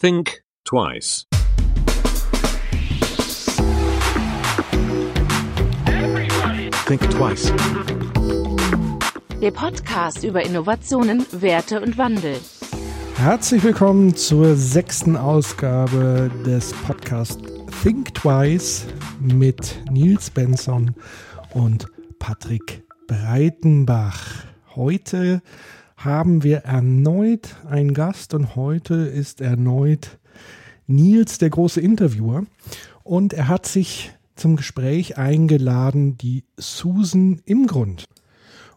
Think twice. Think twice. Der Podcast über Innovationen, Werte und Wandel. Herzlich willkommen zur sechsten Ausgabe des Podcasts Think Twice mit Nils Benson und Patrick Breitenbach. Heute haben wir erneut einen Gast und heute ist erneut Nils, der große Interviewer. Und er hat sich zum Gespräch eingeladen, die Susan im Grund.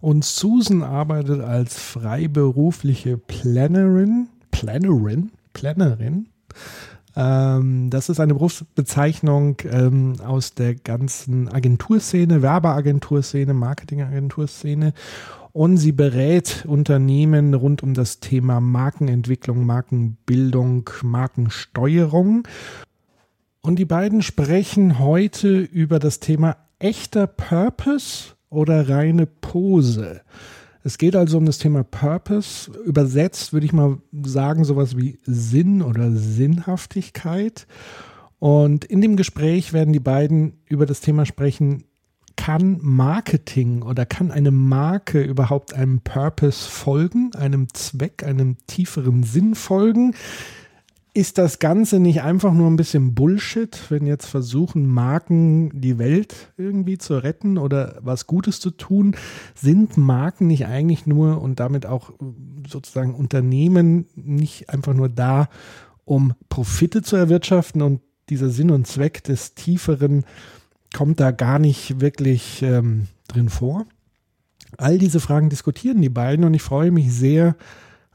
Und Susan arbeitet als freiberufliche Plannerin, Plannerin, Plannerin. Ähm, das ist eine Berufsbezeichnung ähm, aus der ganzen Agenturszene, Werbeagenturszene, Marketingagenturszene. Und sie berät Unternehmen rund um das Thema Markenentwicklung, Markenbildung, Markensteuerung. Und die beiden sprechen heute über das Thema echter Purpose oder reine Pose. Es geht also um das Thema Purpose. Übersetzt würde ich mal sagen, sowas wie Sinn oder Sinnhaftigkeit. Und in dem Gespräch werden die beiden über das Thema sprechen, kann Marketing oder kann eine Marke überhaupt einem Purpose folgen, einem Zweck, einem tieferen Sinn folgen? Ist das Ganze nicht einfach nur ein bisschen Bullshit, wenn jetzt versuchen, Marken die Welt irgendwie zu retten oder was Gutes zu tun? Sind Marken nicht eigentlich nur und damit auch sozusagen Unternehmen nicht einfach nur da, um Profite zu erwirtschaften und dieser Sinn und Zweck des tieferen kommt da gar nicht wirklich ähm, drin vor. All diese Fragen diskutieren die beiden und ich freue mich sehr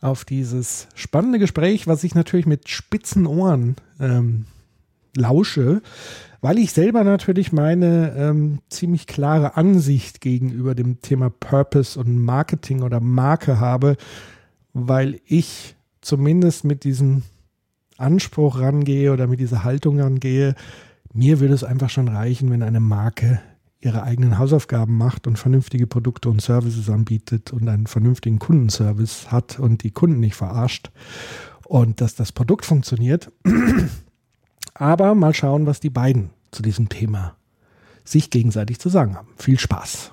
auf dieses spannende Gespräch, was ich natürlich mit spitzen Ohren ähm, lausche, weil ich selber natürlich meine ähm, ziemlich klare Ansicht gegenüber dem Thema Purpose und Marketing oder Marke habe, weil ich zumindest mit diesem Anspruch rangehe oder mit dieser Haltung rangehe, mir würde es einfach schon reichen, wenn eine Marke ihre eigenen Hausaufgaben macht und vernünftige Produkte und Services anbietet und einen vernünftigen Kundenservice hat und die Kunden nicht verarscht und dass das Produkt funktioniert. Aber mal schauen, was die beiden zu diesem Thema sich gegenseitig zu sagen haben. Viel Spaß.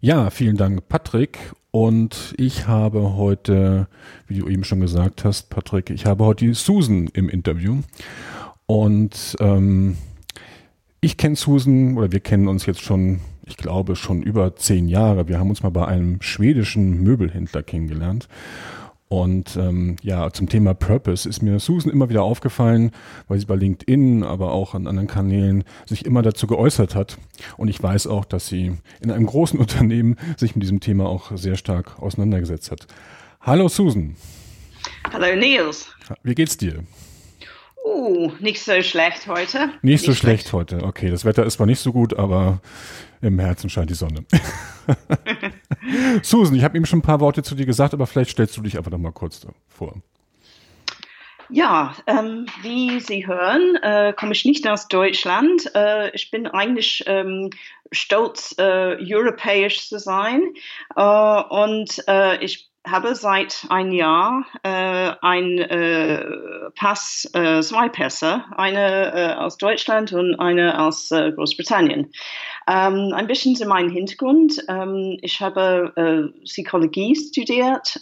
Ja, vielen Dank, Patrick. Und ich habe heute, wie du eben schon gesagt hast, Patrick, ich habe heute die Susan im Interview. Und ähm, ich kenne Susan oder wir kennen uns jetzt schon, ich glaube, schon über zehn Jahre. Wir haben uns mal bei einem schwedischen Möbelhändler kennengelernt. Und ähm, ja, zum Thema Purpose ist mir Susan immer wieder aufgefallen, weil sie bei LinkedIn, aber auch an anderen Kanälen sich immer dazu geäußert hat. Und ich weiß auch, dass sie in einem großen Unternehmen sich mit diesem Thema auch sehr stark auseinandergesetzt hat. Hallo Susan. Hallo Nils. Wie geht's dir? Uh, nicht so schlecht heute. Nicht, nicht so schlecht, schlecht heute. Okay, das Wetter ist zwar nicht so gut, aber im Herzen scheint die Sonne. Susan, ich habe eben schon ein paar Worte zu dir gesagt, aber vielleicht stellst du dich einfach noch mal kurz vor. Ja, ähm, wie Sie hören, äh, komme ich nicht aus Deutschland. Äh, ich bin eigentlich ähm, stolz, äh, europäisch zu sein. Äh, und äh, ich habe seit ein Jahr äh, ein äh, Pass, äh, zwei Pässe, eine äh, aus Deutschland und eine aus äh, Großbritannien. Ähm, ein bisschen zu meinem Hintergrund. Ähm, ich habe äh, Psychologie studiert,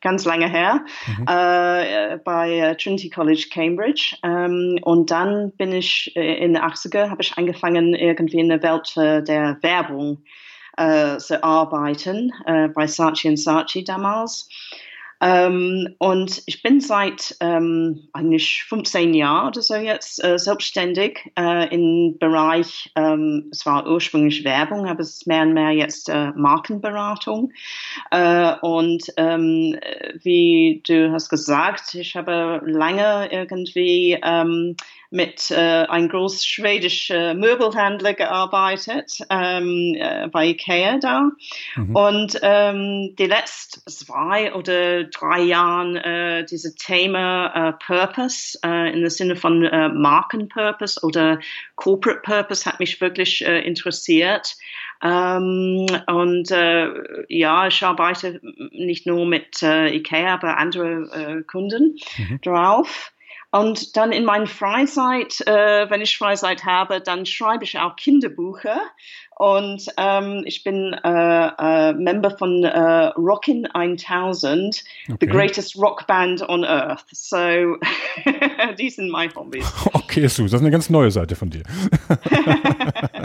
ganz lange her, mhm. bei Trinity College Cambridge. Ähm, und dann bin ich in den 80er, habe ich angefangen irgendwie in der Welt der Werbung äh, zu arbeiten äh, bei Saatchi Saatchi damals. Ähm, und ich bin seit ähm, eigentlich 15 Jahren oder so jetzt äh, selbstständig äh, im Bereich, ähm, es war ursprünglich Werbung, aber es ist mehr und mehr jetzt äh, Markenberatung. Und wie du hast gesagt, ich habe lange irgendwie mit äh, einem großen schwedischen Möbelhändler gearbeitet, ähm, äh, bei Ikea da. Mhm. Und ähm, die letzten zwei oder drei Jahren äh, dieses Thema äh, Purpose äh, in der Sinne von äh, Markenpurpose oder Corporate Purpose hat mich wirklich äh, interessiert. Ähm, und äh, ja, ich arbeite nicht nur mit äh, IKEA, aber andere äh, Kunden mhm. drauf. Und dann in meiner Freizeit, äh, wenn ich Freizeit habe, dann schreibe ich auch Kinderbücher. Und ähm, ich bin äh, äh, Member von äh, Rockin' 1000, okay. the greatest rock band on earth. So, die sind meine Hobbys. Okay, Sue, das ist eine ganz neue Seite von dir.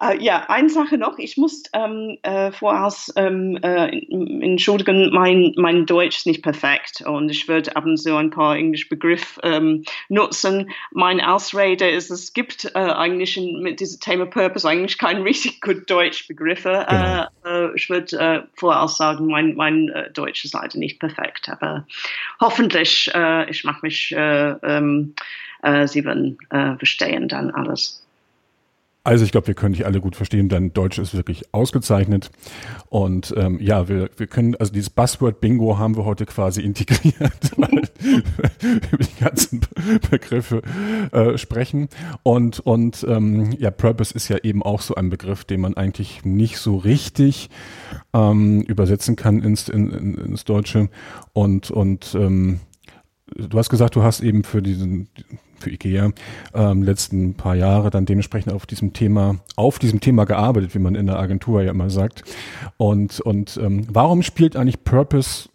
Äh, ja, eine Sache noch. Ich muss ähm, äh, voraus ähm, äh, entschuldigen, mein, mein Deutsch ist nicht perfekt und ich würde ab und zu ein paar englische Begriffe ähm, nutzen. Mein Ausrede ist, es gibt äh, eigentlich in, mit diesem Thema Purpose eigentlich keine richtig gut Deutsch Begriffe. Genau. Äh, äh, ich würde voraus sagen, mein, mein Deutsch ist leider nicht perfekt, aber hoffentlich, ich mache mich, ähm, Sie werden verstehen dann alles. Also ich glaube, wir können dich alle gut verstehen. Dein Deutsch ist wirklich ausgezeichnet. Und ähm, ja, wir, wir können, also dieses Buzzword-Bingo haben wir heute quasi integriert, weil über die ganzen Begriffe äh, sprechen. Und, und ähm, ja, Purpose ist ja eben auch so ein Begriff, den man eigentlich nicht so richtig ähm, übersetzen kann ins, in, in, ins Deutsche. Und, und ähm, du hast gesagt, du hast eben für diesen für IKEA ähm, letzten paar Jahre dann dementsprechend auf diesem Thema, auf diesem Thema gearbeitet, wie man in der Agentur ja immer sagt. Und, und ähm, warum spielt eigentlich Purpose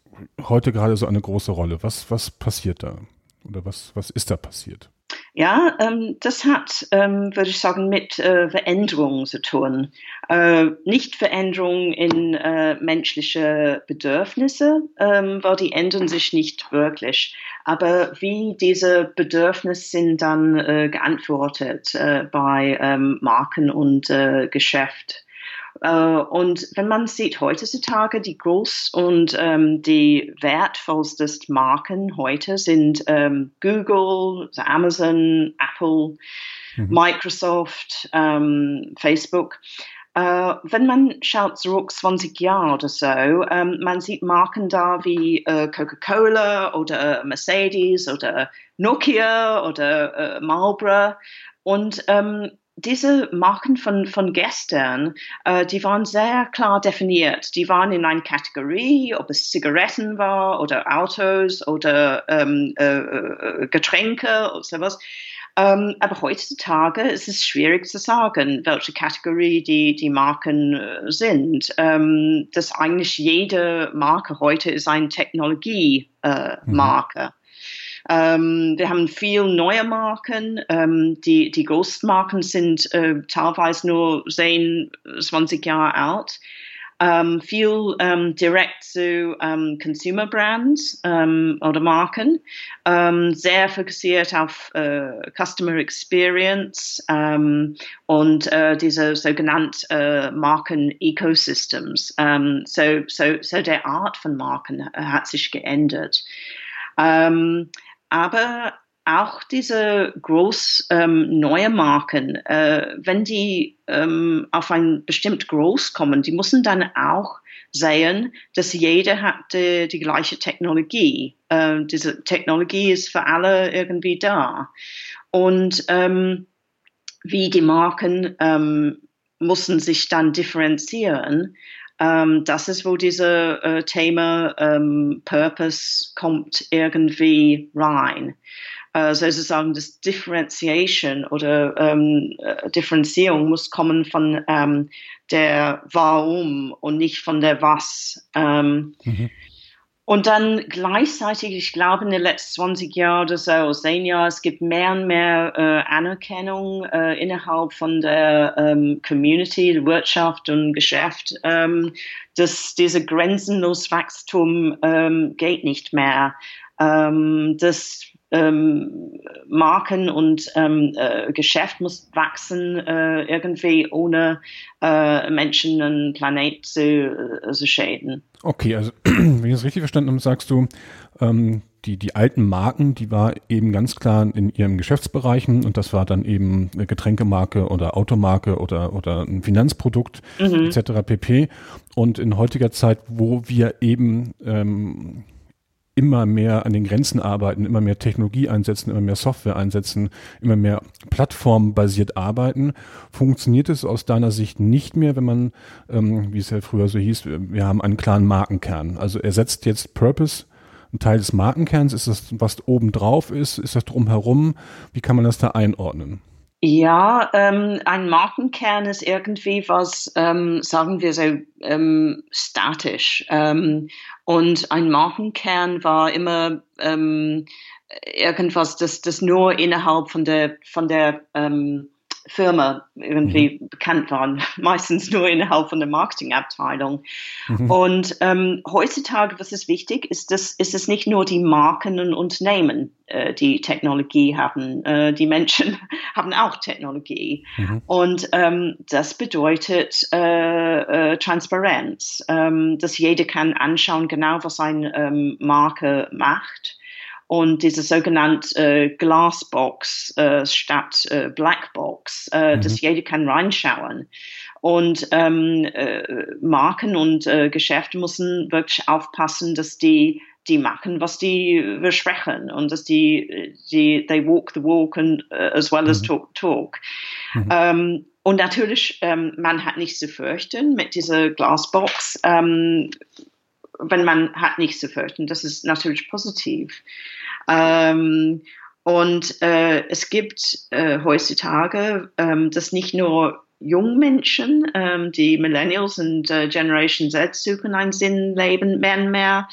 heute gerade so eine große Rolle? Was, was passiert da? Oder was, was ist da passiert? Ja, ähm, das hat, ähm, würde ich sagen, mit äh, Veränderungen zu tun. Äh, nicht Veränderungen in äh, menschliche Bedürfnisse, ähm, weil die ändern sich nicht wirklich. Aber wie diese Bedürfnisse sind dann äh, geantwortet äh, bei ähm, Marken und äh, Geschäft. Äh, und wenn man sieht heutzutage, die groß und ähm, die wertvollsten Marken heute sind ähm, Google, Amazon, Apple, mhm. Microsoft, ähm, Facebook. Uh, wenn man schaut zurück 20 Jahre oder so, ähm, man sieht Marken da wie äh, Coca-Cola oder Mercedes oder Nokia oder äh, Marlboro. Und ähm, diese Marken von, von gestern, äh, die waren sehr klar definiert. Die waren in einer Kategorie, ob es Zigaretten war oder Autos oder ähm, äh, äh Getränke oder sowas. Ähm, aber heutzutage ist es schwierig zu sagen, welche Kategorie die, die Marken äh, sind. Ähm, dass eigentlich jede Marke heute ist eine Technologiemarke. Äh, mhm. Ähm, wir haben viel neue Marken. Ähm, die, die Großmarken sind äh, teilweise nur 10, 20 Jahre alt. Um, viel um, direkt zu um, Consumer Brands oder Marken, sehr fokussiert auf uh, Customer Experience und uh, diese sogenannten uh, Marken-Ecosystems. so, so, so der Art von Marken hat sich geändert. Aber auch diese groß ähm, neue Marken, äh, wenn die ähm, auf ein bestimmt groß kommen, die müssen dann auch sehen, dass jeder hat die, die gleiche Technologie. Äh, diese Technologie ist für alle irgendwie da. Und ähm, wie die Marken ähm, müssen sich dann differenzieren. Ähm, das ist, wo dieses äh, Thema ähm, Purpose kommt irgendwie rein äh, sozusagen das Differentiation oder ähm, äh, Differenzierung muss kommen von ähm, der Warum und nicht von der Was. Ähm, mhm. Und dann gleichzeitig, ich glaube, in den letzten 20 Jahren oder so, 10 Jahren, es gibt mehr und mehr äh, Anerkennung äh, innerhalb von der ähm, Community, der Wirtschaft und Geschäft, ähm, dass diese grenzenlos Wachstum ähm, geht nicht mehr. Ähm, das ähm, Marken und ähm, äh, Geschäft muss wachsen äh, irgendwie ohne äh, Menschen einen Planet zu, äh, zu schäden. Okay, also wenn ich das richtig verstanden habe, sagst du, ähm, die, die alten Marken, die war eben ganz klar in ihren Geschäftsbereichen und das war dann eben eine Getränkemarke oder Automarke oder, oder ein Finanzprodukt mhm. etc. pp. Und in heutiger Zeit, wo wir eben ähm, immer mehr an den Grenzen arbeiten, immer mehr Technologie einsetzen, immer mehr Software einsetzen, immer mehr plattformbasiert arbeiten, funktioniert es aus deiner Sicht nicht mehr, wenn man, ähm, wie es ja früher so hieß, wir haben einen klaren Markenkern. Also ersetzt jetzt Purpose ein Teil des Markenkerns? Ist das, was oben drauf ist? Ist das drumherum? Wie kann man das da einordnen? Ja, ähm, ein Markenkern ist irgendwie was, ähm, sagen wir so, ähm, statisch. Ähm, und ein Markenkern war immer ähm, irgendwas, das, das nur innerhalb von der, von der ähm, Firma irgendwie mhm. bekannt waren, meistens nur innerhalb von der Marketingabteilung. Mhm. Und ähm, heutzutage, was ist wichtig, ist, dass, ist es nicht nur die Marken und Unternehmen, äh, die Technologie haben. Äh, die Menschen haben auch Technologie. Mhm. Und ähm, das bedeutet äh, äh Transparenz, ähm, dass jeder kann anschauen, genau was eine ähm, Marke macht und diese sogenannte äh, Glassbox äh, statt äh, Blackbox, äh, mhm. dass jeder kann reinschauen. Und ähm, äh, Marken und äh, Geschäfte müssen wirklich aufpassen, dass die die machen, was die versprechen und dass die, die they walk the walk and, as well mhm. as talk talk. Mhm. Ähm, und natürlich, ähm, man hat nichts zu fürchten mit dieser Glasbox. Ähm, wenn man hat nichts zu fürchten, das ist natürlich positiv. Ähm, und äh, es gibt äh, heutzutage, ähm, dass nicht nur Jungmenschen, ähm, die Millennials und äh, Generation Z suchen ein Sinnleben, mehr und mehr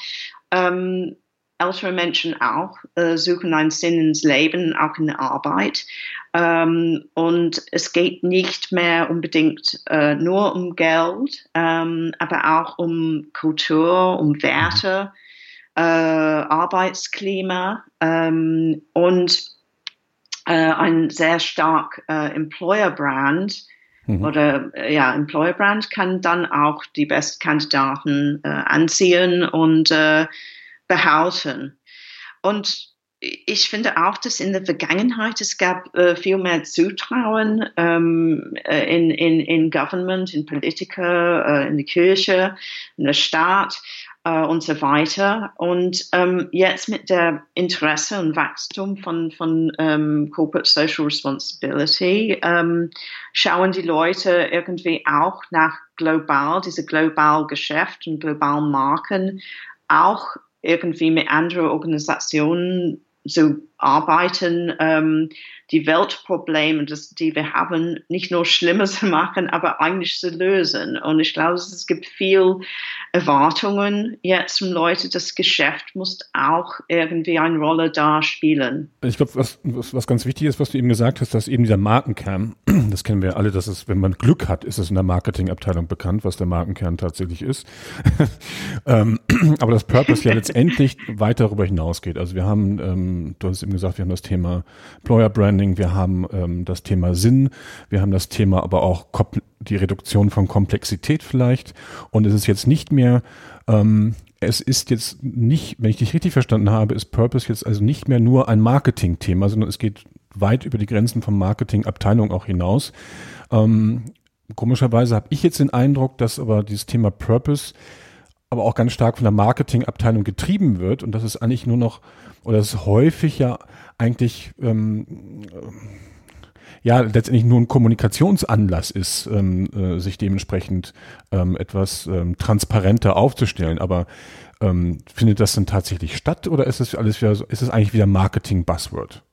ähm, ältere Menschen auch äh, suchen einen Sinn ins Leben, auch in der Arbeit. Ähm, und es geht nicht mehr unbedingt äh, nur um Geld, ähm, aber auch um Kultur, um Werte, äh, Arbeitsklima ähm, und äh, ein sehr stark äh, Employer Brand. Mhm. Oder äh, ja, Employer Brand kann dann auch die besten Kandidaten äh, anziehen und behalten. Und ich finde auch, dass in der Vergangenheit es gab äh, viel mehr Zutrauen ähm, äh, in, in, in Government, in Politiker, äh, in der Kirche, in der Staat äh, und so weiter. Und ähm, jetzt mit der Interesse und Wachstum von, von ähm, Corporate Social Responsibility ähm, schauen die Leute irgendwie auch nach global, diese global Geschäft und globalen Marken auch irgendwie mit anderen Organisationen zu arbeiten, ähm, die Weltprobleme, das, die wir haben, nicht nur schlimmer zu machen, aber eigentlich zu lösen. Und ich glaube, es gibt viel Erwartungen jetzt von Leuten, das Geschäft muss auch irgendwie eine Rolle da spielen. Ich glaube, was, was, was ganz wichtig ist, was du eben gesagt hast, dass eben dieser Markenkern, das kennen wir alle, dass es, wenn man Glück hat, ist es in der Marketingabteilung bekannt, was der Markenkern tatsächlich ist. ähm, aber das Purpose ja letztendlich weit darüber hinausgeht. Also wir haben, ähm, du hast eben gesagt, wir haben das Thema Employer Branding, wir haben ähm, das Thema Sinn, wir haben das Thema aber auch die Reduktion von Komplexität vielleicht. Und es ist jetzt nicht mehr, ähm, es ist jetzt nicht, wenn ich dich richtig verstanden habe, ist Purpose jetzt also nicht mehr nur ein Marketing-Thema, sondern es geht weit über die Grenzen von Marketingabteilung auch hinaus. Ähm, komischerweise habe ich jetzt den Eindruck, dass aber dieses Thema Purpose aber auch ganz stark von der Marketingabteilung getrieben wird und das ist eigentlich nur noch, oder es ist häufig ja eigentlich ähm, ja letztendlich nur ein Kommunikationsanlass ist, ähm, äh, sich dementsprechend ähm, etwas ähm, transparenter aufzustellen. Aber ähm, findet das denn tatsächlich statt oder ist es alles wieder, so, ist es eigentlich wieder Marketing-Buzzword?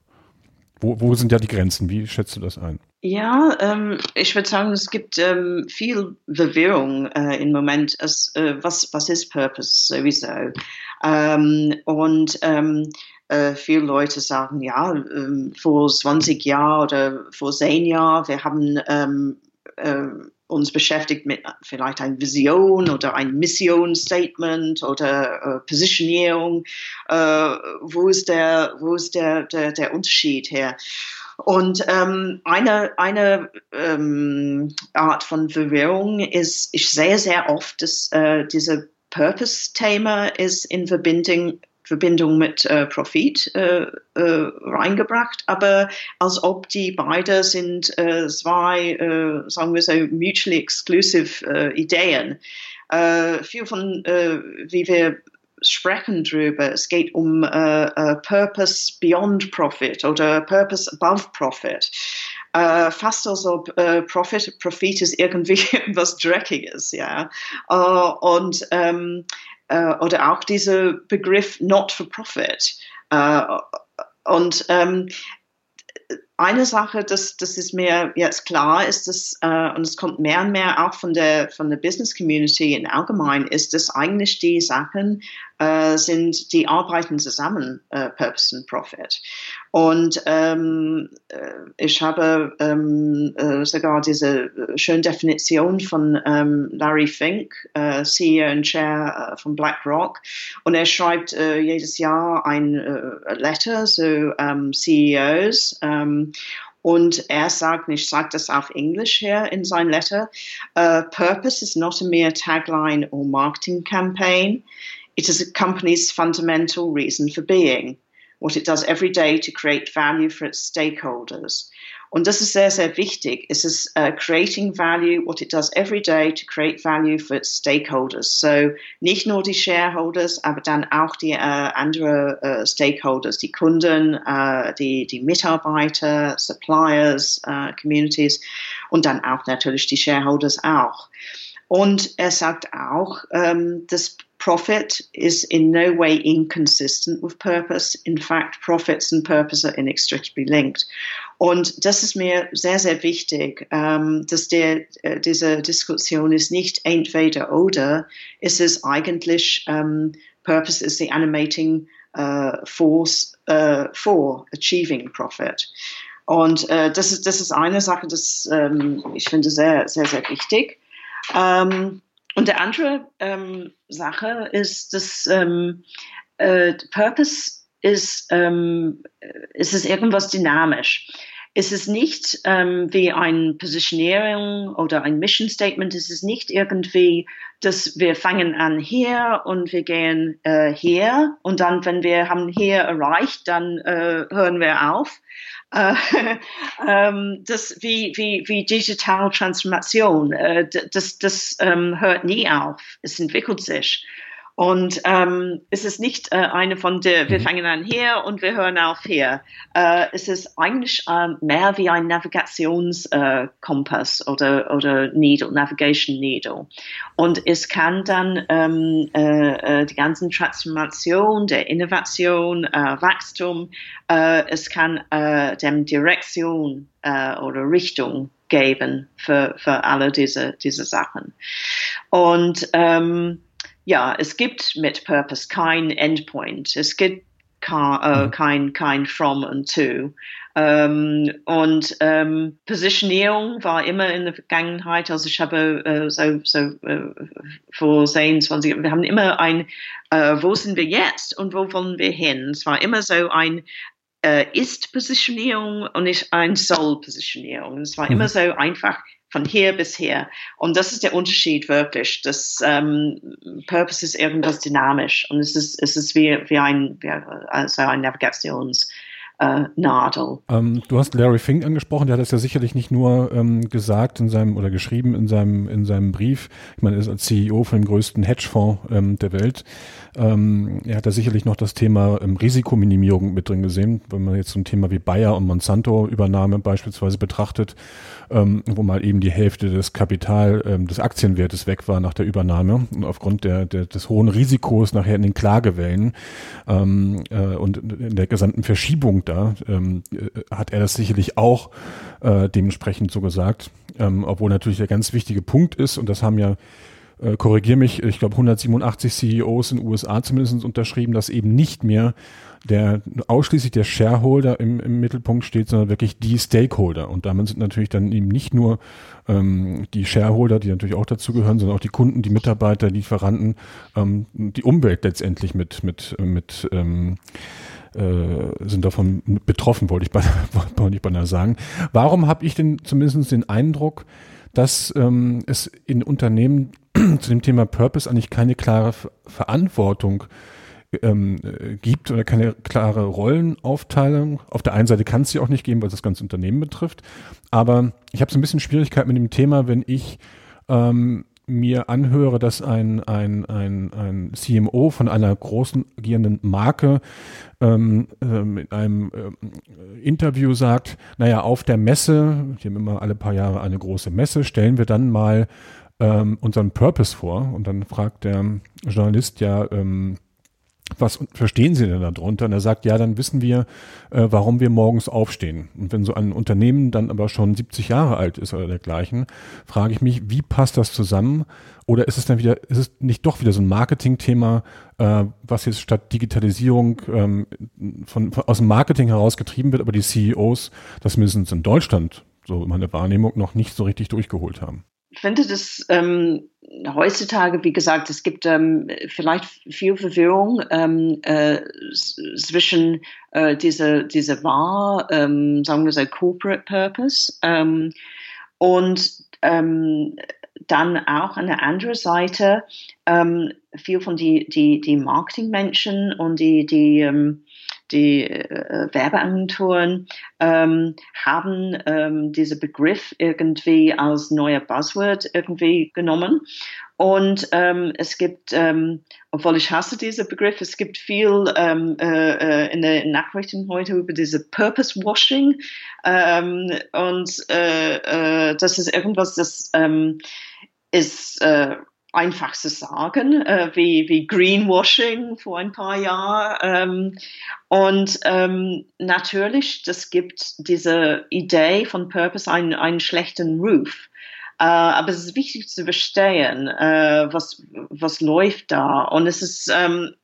Wo, wo sind ja die Grenzen? Wie schätzt du das ein? Ja, ähm, ich würde sagen, es gibt ähm, viel Verwirrung äh, im Moment. Als, äh, was, was ist Purpose sowieso? Ähm, und ähm, äh, viele Leute sagen, ja, ähm, vor 20 Jahren oder vor 10 Jahren, wir haben ähm, äh, uns beschäftigt mit vielleicht einer Vision oder ein Missionsstatement oder äh, Positionierung. Äh, wo ist der, wo ist der, der, der Unterschied her? Und ähm, eine, eine ähm, Art von Verwirrung ist, ich sehe sehr oft, dass äh, diese Purpose-Thema ist in Verbindung Verbindung mit äh, Profit äh, äh, reingebracht, aber als ob die beide sind äh, zwei, äh, sagen wir so, mutually exclusive Ideen. viel von, wie wir sprechen drüber, es geht um Purpose beyond Profit oder Purpose above Profit. fast als ob Profit, Profit ist irgendwie etwas Dreckiges, ja. und ähm, äh, oder auch dieser Begriff Not for Profit. Äh, und ähm, eine Sache, das, das ist mir jetzt klar, ist, dass, äh, und es kommt mehr und mehr auch von der, von der Business Community in allgemein, ist, dass eigentlich die Sachen äh, sind, die arbeiten zusammen, äh, Purpose and Profit. Und ähm, äh, ich habe ähm, äh, sogar diese schöne Definition von ähm, Larry Fink, äh, CEO und Chair von BlackRock. Und er schreibt jedes Jahr ein Letter zu ähm, CEOs. Ähm, und er sagt, ich sage das auf Englisch hier in sein Letter, uh, Purpose is not a mere tagline or marketing campaign. It is a company's fundamental reason for being, what it does every day to create value for its stakeholders. Und das ist sehr, sehr wichtig. Es ist uh, creating value, what it does every day to create value for its stakeholders. So nicht nur die Shareholders, aber dann auch die uh, andere uh, Stakeholders, die Kunden, die, die Mitarbeiter, Suppliers, Communities und dann auch natürlich die Shareholders auch. Und er sagt auch, um, dass profit is in no way inconsistent with purpose. In fact, profits and purpose are inextricably linked. Und das ist mir sehr, sehr wichtig, ähm, dass der, äh, diese Diskussion ist nicht entweder oder, ist es eigentlich, ähm, Purpose is the animating uh, force uh, for achieving profit. Und äh, das, ist, das ist eine Sache, das ähm, ich finde sehr, sehr, sehr wichtig. Ähm, und der andere ähm, Sache ist, dass ähm, äh, Purpose ist, ähm, ist es irgendwas dynamisch. Es ist nicht ähm, wie ein Positionierung oder ein Mission Statement. Es ist nicht irgendwie, dass wir fangen an hier und wir gehen äh, hier und dann, wenn wir haben hier erreicht, dann äh, hören wir auf. Äh, ähm, das wie, wie, wie Digital Transformation, äh, das, das ähm, hört nie auf. Es entwickelt sich. Und ähm, es ist nicht äh, eine von der, wir mhm. fangen an hier und wir hören auf hier. Äh, es ist eigentlich äh, mehr wie ein Navigationskompass äh, oder, oder Needle, Navigation Needle. Und es kann dann ähm, äh, äh, die ganzen Transformation, der Innovation, äh, Wachstum, äh, es kann äh, dem Direktion äh, oder Richtung geben für, für alle diese, diese Sachen. Und ähm, ja, es gibt mit Purpose kein Endpoint. Es gibt kein, äh, mhm. kein, kein From und To. Ähm, und ähm, Positionierung war immer in der Vergangenheit, also ich habe äh, so, so äh, vor 26, wir haben immer ein, äh, wo sind wir jetzt und wo wollen wir hin? Es war immer so ein äh, Ist-Positionierung und nicht ein Soll-Positionierung. Es war mhm. immer so einfach, von hier bis hier. Und das ist der Unterschied wirklich. Das ähm, Purpose ist irgendwas dynamisch und es ist, es ist wie, wie ein, wie, also ein Navigations- äh, Nadel. Ähm, du hast Larry Fink angesprochen, der hat das ja sicherlich nicht nur ähm, gesagt in seinem oder geschrieben in seinem in seinem Brief. Ich meine, er ist als CEO von dem größten Hedgefonds ähm, der Welt. Ähm, er hat da sicherlich noch das Thema ähm, Risikominimierung mit drin gesehen, wenn man jetzt so ein Thema wie Bayer und Monsanto Übernahme beispielsweise betrachtet, ähm, wo mal eben die Hälfte des Kapital des Aktienwertes weg war nach der Übernahme und aufgrund der, der des hohen Risikos nachher in den Klagewellen äh, und in der gesamten Verschiebung da, ähm, äh, hat er das sicherlich auch äh, dementsprechend so gesagt. Ähm, obwohl natürlich der ganz wichtige Punkt ist, und das haben ja äh, korrigiere mich, ich glaube 187 CEOs in den USA zumindest unterschrieben, dass eben nicht mehr der ausschließlich der Shareholder im, im Mittelpunkt steht, sondern wirklich die Stakeholder. Und damit sind natürlich dann eben nicht nur ähm, die Shareholder, die natürlich auch dazugehören, sondern auch die Kunden, die Mitarbeiter, die Lieferanten, ähm, die Umwelt letztendlich mit mit mit ähm, äh, sind davon betroffen, wollte ich, beinahe, wollte sagen. Warum habe ich denn zumindest den Eindruck, dass ähm, es in Unternehmen zu dem Thema Purpose eigentlich keine klare Verantwortung ähm, äh, gibt oder keine klare Rollenaufteilung. Auf der einen Seite kann es sie auch nicht geben, weil es das ganze Unternehmen betrifft. Aber ich habe so ein bisschen Schwierigkeit mit dem Thema, wenn ich ähm, mir anhöre, dass ein, ein, ein, ein CMO von einer großen agierenden Marke ähm, ähm, in einem äh, Interview sagt, naja, auf der Messe, die haben immer alle paar Jahre eine große Messe, stellen wir dann mal ähm, unseren Purpose vor. Und dann fragt der Journalist ja, ähm, was verstehen Sie denn darunter? Und er sagt, ja, dann wissen wir, äh, warum wir morgens aufstehen. Und wenn so ein Unternehmen dann aber schon 70 Jahre alt ist oder dergleichen, frage ich mich, wie passt das zusammen? Oder ist es dann wieder, ist es nicht doch wieder so ein Marketingthema, äh, was jetzt statt Digitalisierung ähm, von, von, aus dem Marketing herausgetrieben wird, aber die CEOs das mindestens in Deutschland, so meine Wahrnehmung, noch nicht so richtig durchgeholt haben? Ich finde das ähm, heutzutage, wie gesagt, es gibt ähm, vielleicht viel Verwirrung ähm, äh, zwischen äh, dieser diese wahr, ähm, sagen wir so, Corporate Purpose ähm, und ähm, dann auch an der anderen Seite ähm, viel von die, die, die Marketingmenschen und die, die die äh, Werbeagenturen ähm, haben ähm, diesen Begriff irgendwie als neuer Buzzword irgendwie genommen. Und ähm, es gibt, ähm, obwohl ich hasse diesen Begriff, es gibt viel ähm, äh, äh in den Nachrichten heute über diese Purpose Washing. Ähm, und äh, äh, das ist irgendwas, das ähm, ist äh, einfach zu sagen, äh, wie, wie Greenwashing vor ein paar Jahren. Ähm, und ähm, natürlich, das gibt diese Idee von Purpose einen, einen schlechten Ruf. Äh, aber es ist wichtig zu verstehen, äh, was, was läuft da. Und es ist ähm,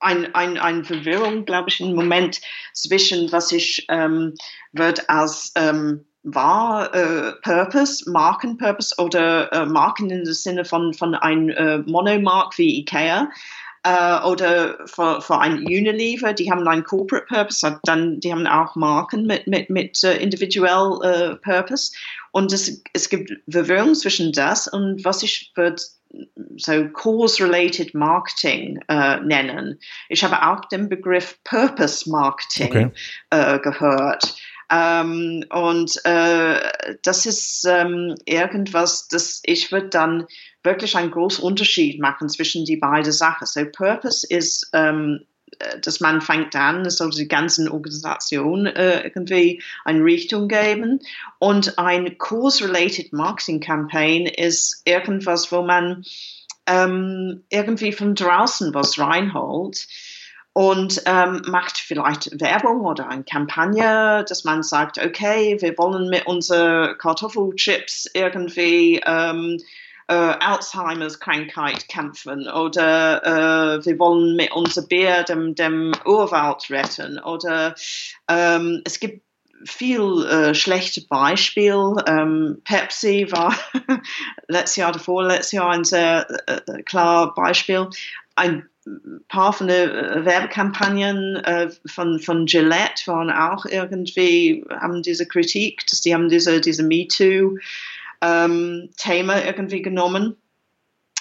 ein, ein, eine Verwirrung, glaube ich, im Moment zwischen, was ich ähm, wird als ähm, war äh, Purpose, Markenpurpose oder äh, Marken im Sinne von, von einem äh, Monomark wie IKEA äh, oder für, für ein Unilever, die haben einen Corporate Purpose, dann die haben auch Marken mit, mit, mit uh, individuell uh, Purpose und es, es gibt Verwirrung zwischen das und was ich würde so Cause-related Marketing äh, nennen. Ich habe auch den Begriff Purpose Marketing okay. äh, gehört. Ähm, und äh, das ist ähm, irgendwas, das ich würde dann wirklich einen großen Unterschied machen zwischen die beiden Sachen. So Purpose ist, ähm, äh, dass man fängt an, es soll die ganzen Organisation äh, irgendwie eine Richtung geben. Und ein Cause-related Marketing Campaign ist irgendwas, wo man ähm, irgendwie von draußen was reinholt und ähm, macht vielleicht Werbung oder eine Kampagne, dass man sagt, okay, wir wollen mit unseren Kartoffelchips irgendwie ähm, äh, Alzheimer's Krankheit kämpfen oder äh, wir wollen mit unserem Bier dem, dem Urwald retten oder ähm, es gibt viel äh, schlechte Beispiele. Ähm, Pepsi war letztes Jahr davor, letztes Jahr ein sehr äh, klar Beispiel. Ein den äh, Werbekampagnen äh, von, von Gillette waren auch irgendwie, haben diese Kritik, dass die haben diese, diese MeToo ähm, irgendwie genommen.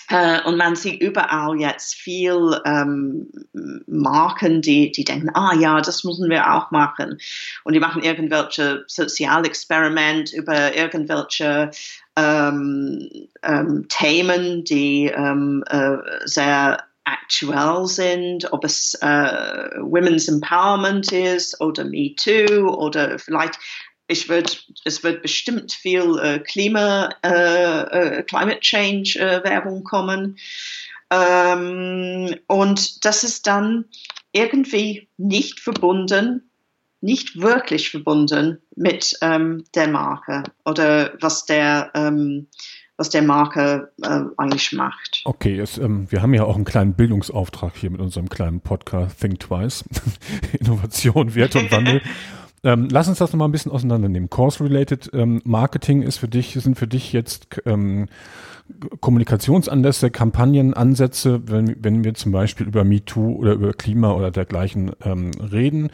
Äh, und man sieht überall jetzt viel ähm, Marken, die, die denken, ah ja, das müssen wir auch machen. Und die machen irgendwelche Sozialexperiment über irgendwelche ähm, ähm, Themen, die ähm, äh, sehr aktuell sind, ob es äh, Women's Empowerment ist oder Me Too oder vielleicht ich würd, es wird bestimmt viel äh, Klima, äh, äh, Climate Change äh, Werbung kommen. Ähm, und das ist dann irgendwie nicht verbunden, nicht wirklich verbunden mit ähm, der Marke oder was der ähm, was der Marke äh, eigentlich macht. Okay, jetzt, ähm, wir haben ja auch einen kleinen Bildungsauftrag hier mit unserem kleinen Podcast Think Twice. Innovation, Wert und Wandel. ähm, lass uns das nochmal ein bisschen auseinandernehmen. Course-related ähm, Marketing ist für dich, sind für dich jetzt ähm, Kommunikationsanlässe, Kampagnen, Ansätze, wenn, wenn wir zum Beispiel über MeToo oder über Klima oder dergleichen ähm, reden.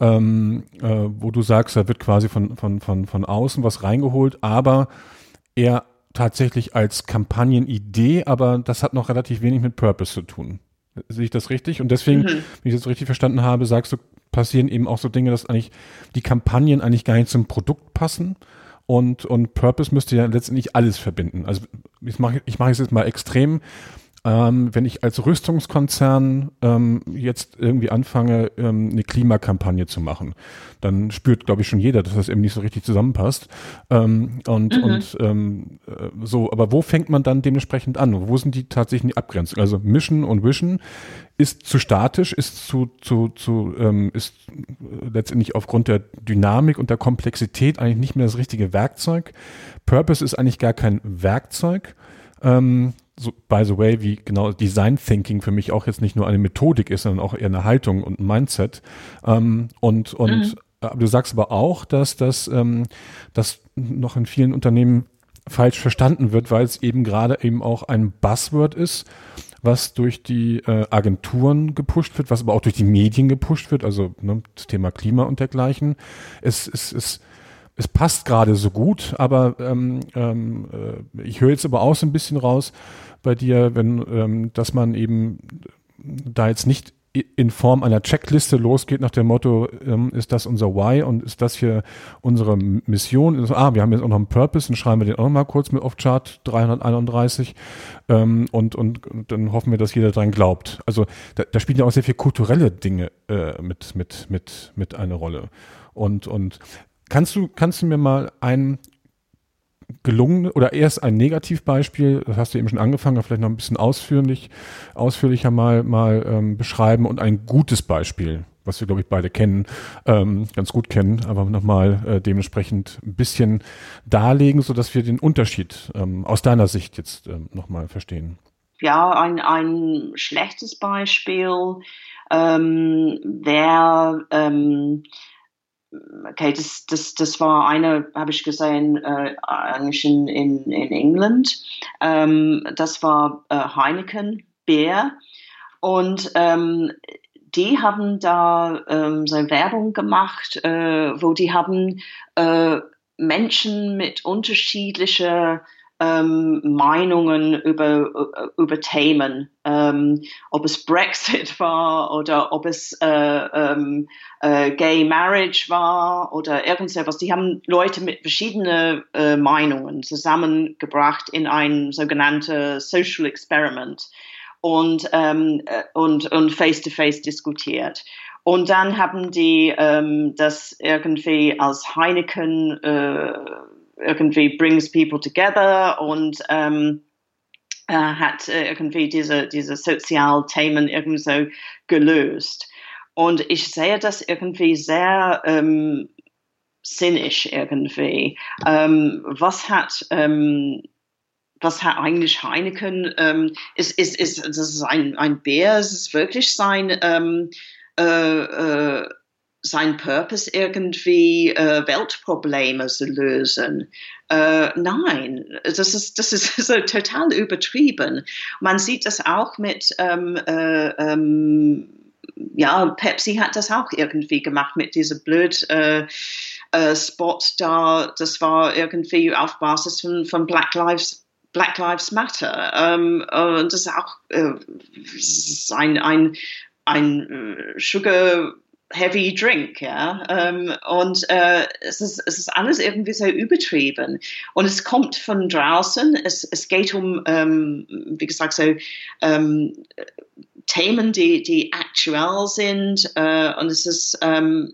Ähm, äh, wo du sagst, da wird quasi von, von, von, von außen was reingeholt, aber eher tatsächlich als Kampagnenidee, aber das hat noch relativ wenig mit Purpose zu tun. Sehe ich das richtig? Und deswegen, mhm. wenn ich das richtig verstanden habe, sagst du, passieren eben auch so Dinge, dass eigentlich die Kampagnen eigentlich gar nicht zum Produkt passen. Und, und Purpose müsste ja letztendlich alles verbinden. Also ich mache ich mache es jetzt mal extrem. Ähm, wenn ich als Rüstungskonzern ähm, jetzt irgendwie anfange, ähm, eine Klimakampagne zu machen, dann spürt, glaube ich, schon jeder, dass das eben nicht so richtig zusammenpasst. Ähm, und mhm. und ähm, äh, so, aber wo fängt man dann dementsprechend an? Wo sind die tatsächlichen die Abgrenzungen? Also Mission und Vision ist zu statisch, ist zu, zu, zu ähm, ist letztendlich aufgrund der Dynamik und der Komplexität eigentlich nicht mehr das richtige Werkzeug. Purpose ist eigentlich gar kein Werkzeug. Ähm, so, by the way, wie genau Design Thinking für mich auch jetzt nicht nur eine Methodik ist, sondern auch eher eine Haltung und ein Mindset. Ähm, und und mhm. Äh, du sagst aber auch, dass das ähm, dass noch in vielen Unternehmen falsch verstanden wird, weil es eben gerade eben auch ein Buzzword ist, was durch die äh, Agenturen gepusht wird, was aber auch durch die Medien gepusht wird, also ne, das Thema Klima und dergleichen. Es, es, es, es passt gerade so gut, aber ähm, ähm, äh, ich höre jetzt aber auch so ein bisschen raus bei dir, wenn, ähm, dass man eben da jetzt nicht in Form einer Checkliste losgeht nach dem Motto, ähm, ist das unser Why und ist das hier unsere Mission? Also, ah, wir haben jetzt auch noch einen Purpose, dann schreiben wir den auch noch mal kurz mit auf Chart 331 ähm, und, und, und dann hoffen wir, dass jeder dran glaubt. Also da, da spielen ja auch sehr viele kulturelle Dinge äh, mit, mit, mit, mit eine Rolle. Und, und kannst du, kannst du mir mal ein gelungene oder erst ein Negativbeispiel, das hast du eben schon angefangen, vielleicht noch ein bisschen ausführlich, ausführlicher mal, mal ähm, beschreiben und ein gutes Beispiel, was wir, glaube ich, beide kennen, ähm, ganz gut kennen, aber nochmal äh, dementsprechend ein bisschen darlegen, sodass wir den Unterschied ähm, aus deiner Sicht jetzt ähm, nochmal verstehen. Ja, ein, ein schlechtes Beispiel ähm, wäre ähm, okay, das, das, das war eine, habe ich gesehen, äh, eigentlich in, in, England. Ähm, das war äh, Heineken Bier. Und ähm, die haben da ähm, so Werbung gemacht, äh, wo die haben äh, Menschen mit unterschiedlicher ähm, Meinungen über, über Themen, ähm, ob es Brexit war oder ob es äh, ähm, äh, Gay Marriage war oder irgendetwas. Die haben Leute mit verschiedenen äh, Meinungen zusammengebracht in ein sogenanntes Social Experiment und, ähm, äh, und, und face-to-face -face diskutiert. Und dann haben die ähm, das irgendwie als Heineken äh, irgendwie brings people together und ähm, äh, hat irgendwie diese, diese Sozialthemen irgendwie so gelöst. Und ich sehe das irgendwie sehr ähm, sinnisch irgendwie. Ähm, was hat ähm, was hat eigentlich Heineken? Ähm, ist, ist, ist, das ist ein, ein? Ist es wirklich sein ähm, äh, äh, sein Purpose irgendwie äh, Weltprobleme zu lösen. Äh, nein, das ist, das ist so total übertrieben. Man sieht das auch mit, ähm, äh, ähm, ja, Pepsi hat das auch irgendwie gemacht mit diesem blöd äh, äh, Spot da. Das war irgendwie auf Basis von, von Black Lives Black Lives Matter. Ähm, und das ist auch äh, ein, ein, ein Sugar heavy drink, ja. Ähm, und äh, es, ist, es ist alles irgendwie so übertrieben. Und es kommt von draußen, es, es geht um, ähm, wie gesagt, so ähm, Themen, die, die aktuell sind. Äh, und es ist, ähm,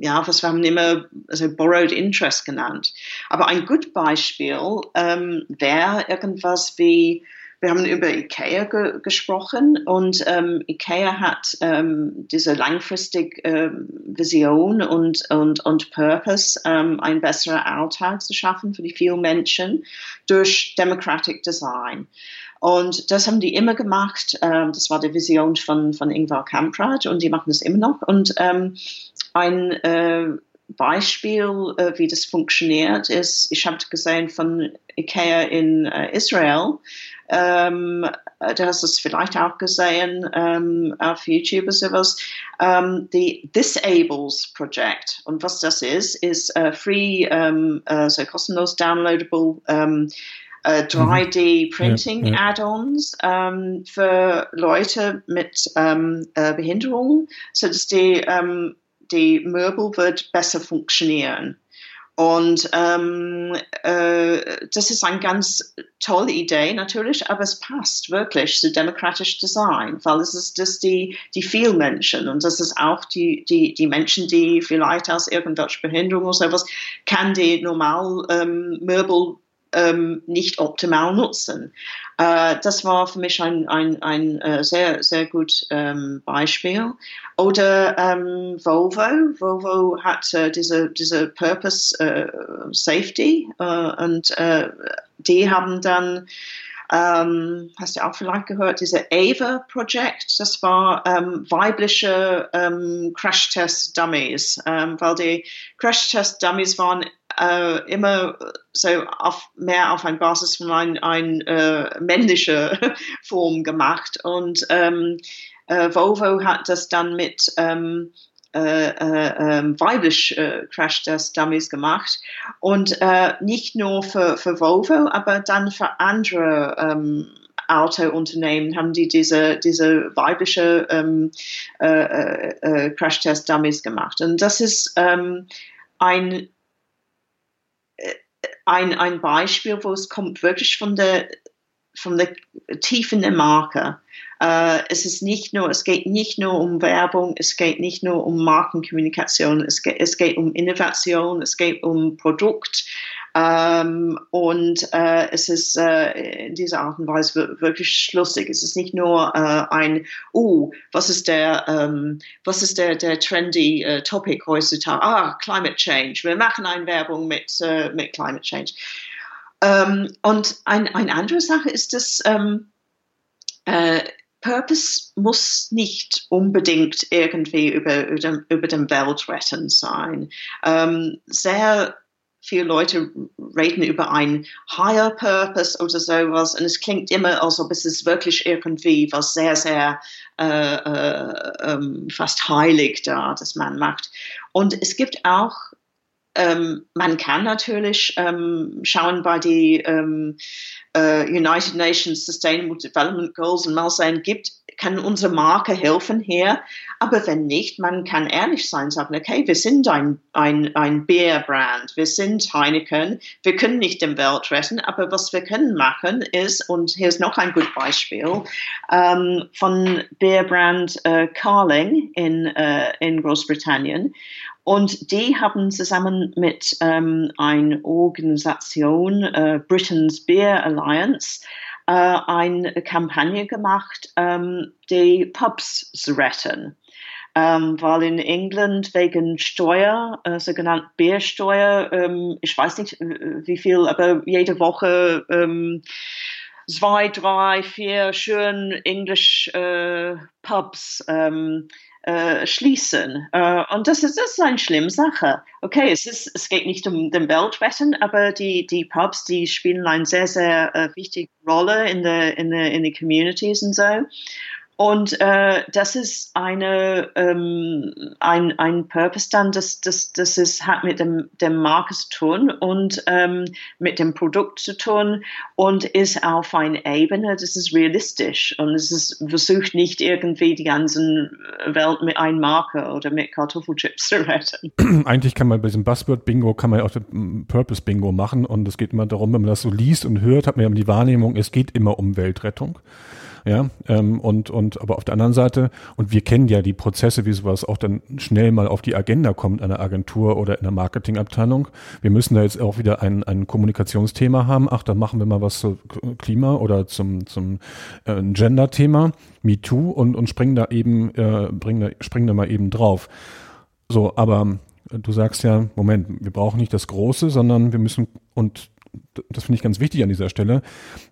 ja, was wir haben immer also borrowed interest genannt. Aber ein gutes Beispiel ähm, wäre irgendwas wie wir haben über IKEA ge gesprochen und ähm, IKEA hat ähm, diese langfristige ähm, Vision und, und, und Purpose, ähm, ein besserer Alltag zu schaffen für die vielen Menschen durch Democratic Design. Und das haben die immer gemacht. Ähm, das war die Vision von, von Ingvar Kamprad und die machen das immer noch. Und ähm, ein äh, Beispiel, äh, wie das funktioniert, ist, ich habe gesehen von IKEA in äh, Israel, ähm, du hast es vielleicht auch gesehen ähm, auf YouTube oder sowas, ähm, die Disables Project. Und was das ist, ist uh, free, um, uh, so kostenlos downloadable um, uh, 3D Printing ja, ja. Add-ons um, für Leute mit um, uh, Behinderung, sodass die, die Möbel wird besser funktionieren. Und ähm, äh, das ist eine ganz tolle Idee natürlich, aber es passt wirklich zu demokratisch Design, weil es ist das die, die vielen Menschen und das ist auch die, die, die Menschen, die vielleicht aus irgendwelcher Behinderung oder sowas, kann die normal ähm, Möbel ähm, nicht optimal nutzen. Äh, das war für mich ein, ein, ein äh, sehr, sehr gut ähm, Beispiel. Oder ähm, Volvo. Volvo hat äh, diese, diese Purpose äh, Safety äh, und äh, die haben dann ähm, hast du auch vielleicht gehört, diese AVA-Projekt, das war ähm, weibliche ähm, Crash-Test-Dummies, ähm, weil die Crash-Test-Dummies waren äh, immer so auf, mehr auf ein Basis von ein, ein äh, männliche Form gemacht und ähm, äh, Volvo hat das dann mit ähm, äh, äh, ähm, weiblich äh, Crash Test Dummies gemacht und nicht nur für, für Volvo, aber dann für andere ähm, Autounternehmen haben die diese, diese weibliche ähm, äh, äh, äh Crash Test Dummies gemacht. Und das ist ähm, ein, ein, ein Beispiel, wo es kommt wirklich von der, von der Tiefe der Marke. Äh, es ist nicht nur, es geht nicht nur um Werbung, es geht nicht nur um Markenkommunikation, es geht, es geht um Innovation, es geht um Produkt. Ähm, und äh, es ist äh, in dieser Art und Weise wirklich schlussig. Es ist nicht nur äh, ein, oh, was ist der, ähm, was ist der, der trendy äh, Topic heutzutage? Ah, Climate Change. Wir machen eine Werbung mit, äh, mit Climate Change. Ähm, und ein, eine andere Sache ist, dass ähm, äh, Purpose muss nicht unbedingt irgendwie über, über, über den Weltretten sein. Ähm, sehr viele Leute reden über ein Higher Purpose oder sowas und es klingt immer, als ob es ist wirklich irgendwie was sehr, sehr äh, äh, ähm, fast heilig da, das man macht. Und es gibt auch ähm, man kann natürlich ähm, schauen bei die ähm, äh, United Nations Sustainable Development Goals und mal sehen, gibt, kann unsere Marke helfen hier. Aber wenn nicht, man kann ehrlich sein, sagen, okay, wir sind ein, ein, ein Bierbrand, wir sind Heineken, wir können nicht die Welt retten, aber was wir können machen ist, und hier ist noch ein gutes Beispiel, ähm, von Bierbrand äh, Carling in, äh, in Großbritannien. Und die haben zusammen mit ähm, einer Organisation, äh, Britain's Beer Alliance, äh, eine Kampagne gemacht, ähm, die Pubs zu retten. Ähm, weil in England wegen Steuer, äh, sogenannte Biersteuer, ähm, ich weiß nicht wie viel, aber jede Woche ähm, zwei, drei, vier schön Englisch äh, Pubs ähm, äh, schließen. Äh, und das ist, das ist eine schlimme Sache. Okay, es, ist, es geht nicht um den Weltwetten, aber die, die Pubs, die spielen eine sehr, sehr äh, wichtige Rolle in der in in Communities und so. Und äh, das ist eine, ähm, ein, ein Purpose dann, das, das, das ist, hat mit dem, dem Marke zu tun und ähm, mit dem Produkt zu tun und ist auf einer Ebene, das ist realistisch und es ist, versucht nicht irgendwie die ganze Welt mit einer Marke oder mit Kartoffelchips zu retten. Eigentlich kann man bei diesem Buzzword-Bingo, kann man auch Purpose-Bingo machen und es geht immer darum, wenn man das so liest und hört, hat man ja die Wahrnehmung, es geht immer um Weltrettung. Ja, ähm, und, und aber auf der anderen Seite, und wir kennen ja die Prozesse, wie sowas auch dann schnell mal auf die Agenda kommt einer Agentur oder in der Marketingabteilung. Wir müssen da jetzt auch wieder ein, ein Kommunikationsthema haben. Ach, dann machen wir mal was zu Klima oder zum, zum äh, Gender-Thema, MeToo, und, und springen da eben, äh, bringen da, springen da mal eben drauf. So, aber du sagst ja, Moment, wir brauchen nicht das Große, sondern wir müssen, und das finde ich ganz wichtig an dieser Stelle,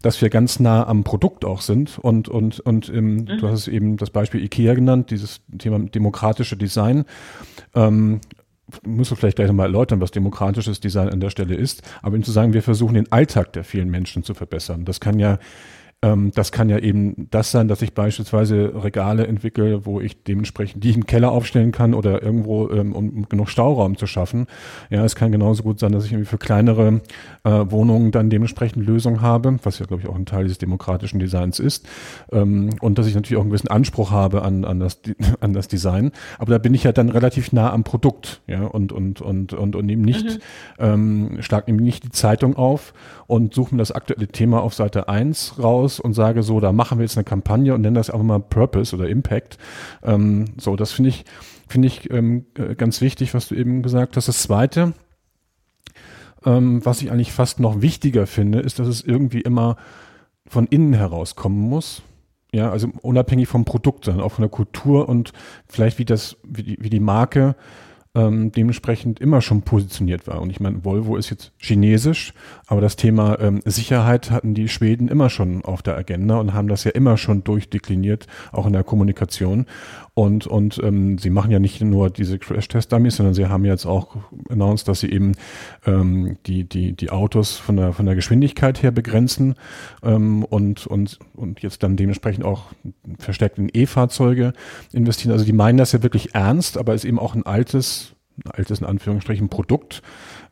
dass wir ganz nah am Produkt auch sind und und und ähm, mhm. du hast eben das Beispiel IKEA genannt, dieses Thema demokratische Design. Ähm, du vielleicht gleich nochmal erläutern, was demokratisches Design an der Stelle ist, aber ihm zu sagen, wir versuchen den Alltag der vielen Menschen zu verbessern. Das kann ja Ähm, das kann ja eben das sein, dass ich beispielsweise Regale entwickle, wo ich dementsprechend die im Keller aufstellen kann oder irgendwo, ähm, um, genug Stauraum zu schaffen. Ja, es kann genauso gut sein, dass ich irgendwie für kleinere äh, Wohnungen dann dementsprechend Lösungen habe, was ja, glaube ich, auch ein Teil dieses demokratischen Designs ist. Ähm, und dass ich natürlich auch einen gewissen Anspruch habe an, an, das, an das Design. Aber da bin ich ja dann relativ nah am Produkt, ja, und, und, und, und, und eben nicht, mhm. ähm, schlag eben nicht die Zeitung auf und suche mir das aktuelle Thema auf Seite 1 raus und sage so, da machen wir jetzt eine Kampagne und nennen das einfach mal Purpose oder Impact. Ähm, so, das finde ich, finde ich ähm, äh, ganz wichtig, was du eben gesagt hast. Das zweite, ähm, was ich eigentlich fast noch wichtiger finde, ist, dass es irgendwie immer von innen herauskommen muss. Ja, also unabhängig vom Produkt, sondern auch von der Kultur und vielleicht wie das, wie die, wie die Marke ähm, dementsprechend immer schon positioniert war. Und ich meine, Volvo ist jetzt chinesisch, aber das Thema ähm, Sicherheit hatten die Schweden immer schon auf der Agenda und haben das ja immer schon durchdekliniert, auch in der Kommunikation. Und, und ähm, sie machen ja nicht nur diese Crash-Test-Dummies, sondern sie haben jetzt auch announced, dass sie eben ähm, die, die, die Autos von der, von der Geschwindigkeit her begrenzen ähm, und, und, und jetzt dann dementsprechend auch verstärkt in E-Fahrzeuge investieren. Also die meinen das ja wirklich ernst, aber ist eben auch ein altes, altes in Anführungsstrichen Produkt.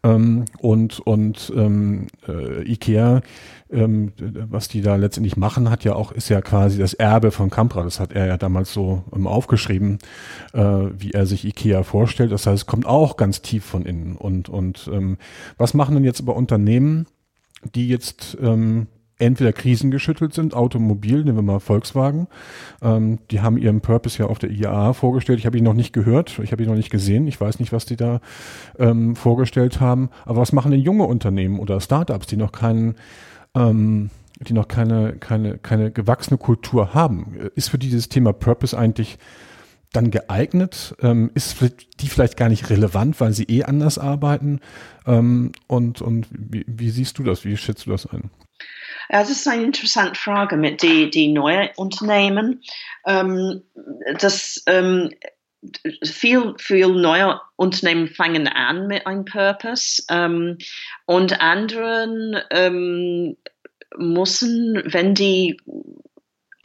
Ähm, und und ähm, äh, IKEA ähm, was die da letztendlich machen, hat ja auch, ist ja quasi das Erbe von Campra. Das hat er ja damals so ähm, aufgeschrieben, äh, wie er sich Ikea vorstellt. Das heißt, es kommt auch ganz tief von innen. Und, und ähm, was machen denn jetzt aber Unternehmen, die jetzt ähm, entweder krisengeschüttelt sind, Automobil, nehmen wir mal Volkswagen. Ähm, die haben ihren Purpose ja auf der IAA vorgestellt. Ich habe ihn noch nicht gehört, ich habe ihn noch nicht gesehen. Ich weiß nicht, was die da ähm, vorgestellt haben. Aber was machen denn junge Unternehmen oder Startups, die noch keinen ähm, die noch keine, keine, keine gewachsene Kultur haben. Ist für dieses Thema Purpose eigentlich dann geeignet? Ähm, ist die vielleicht gar nicht relevant, weil sie eh anders arbeiten? Ähm, und und wie, wie, siehst du das? Wie schätzt du das ein? Ja, das ist eine interessante Frage mit die, die neuen Unternehmen. Ähm, das ähm, viel, viel neue Unternehmen fangen an mit einem Purpose ähm, und anderen ähm, müssen, wenn die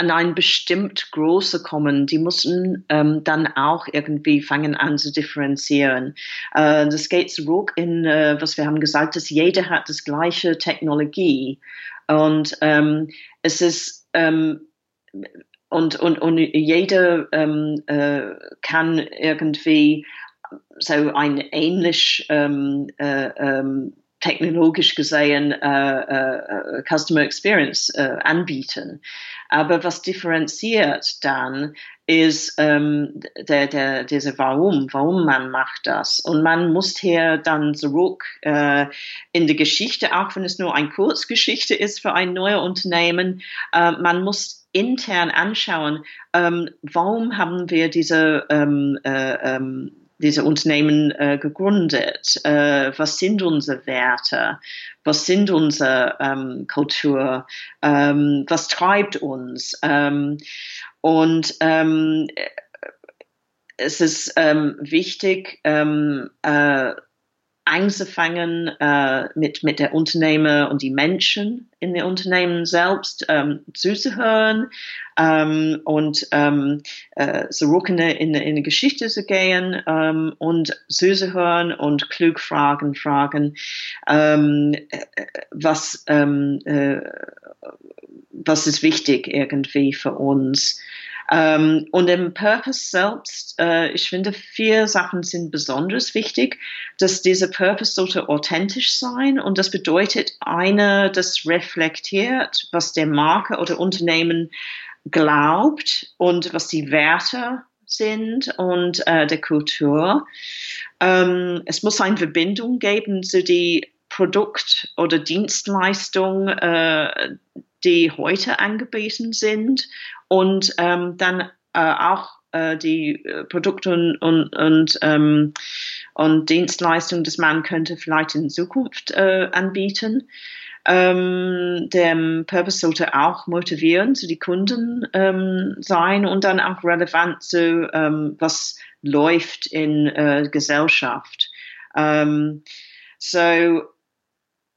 an ein bestimmt Große kommen, die müssen ähm, dann auch irgendwie fangen an zu differenzieren. Äh, das geht zurück in, äh, was wir haben gesagt, dass jeder hat das gleiche Technologie und ähm, es ist ähm, und, und, und jeder ähm, äh, kann irgendwie so ein ähnlich ähm, äh, ähm, technologisch gesehen äh, äh, Customer Experience äh, anbieten. Aber was differenziert dann ist ähm, der, der, diese Warum, warum man macht das. Und man muss hier dann zurück äh, in die Geschichte, auch wenn es nur eine Kurzgeschichte ist für ein neues Unternehmen, äh, man muss intern anschauen, ähm, warum haben wir diese, ähm, äh, ähm, diese Unternehmen äh, gegründet? Äh, was sind unsere Werte? Was sind unsere ähm, Kultur? Ähm, was treibt uns? Ähm, und ähm, es ist wichtig, äh, anzufangen äh, mit, mit der Unternehmer und die Menschen in den Unternehmen selbst ähm, zuzuhören ähm, und ähm, äh, zurück in, die Geschichte zu gehen ähm, und zuzuhören und klug Fragen fragen, ähm, äh, was, ähm, äh, was ist wichtig irgendwie für uns. Ähm, und im Purpose selbst, äh, ich finde, vier Sachen sind besonders wichtig, dass dieser Purpose sollte authentisch sein und das bedeutet eine, das reflektiert, was der Marke oder Unternehmen glaubt und was die Werte sind und äh, der Kultur. Ähm, es muss eine Verbindung geben zu die Produkt oder Dienstleistung, äh, die heute angeboten sind und ähm, dann äh, auch äh, die äh, Produkte und, und, und, ähm, und Dienstleistungen, die man könnte vielleicht in Zukunft äh, anbieten. Ähm, der Purpose sollte auch motivieren zu die Kunden ähm, sein und dann auch relevant zu ähm, was läuft in äh, Gesellschaft. Ähm, so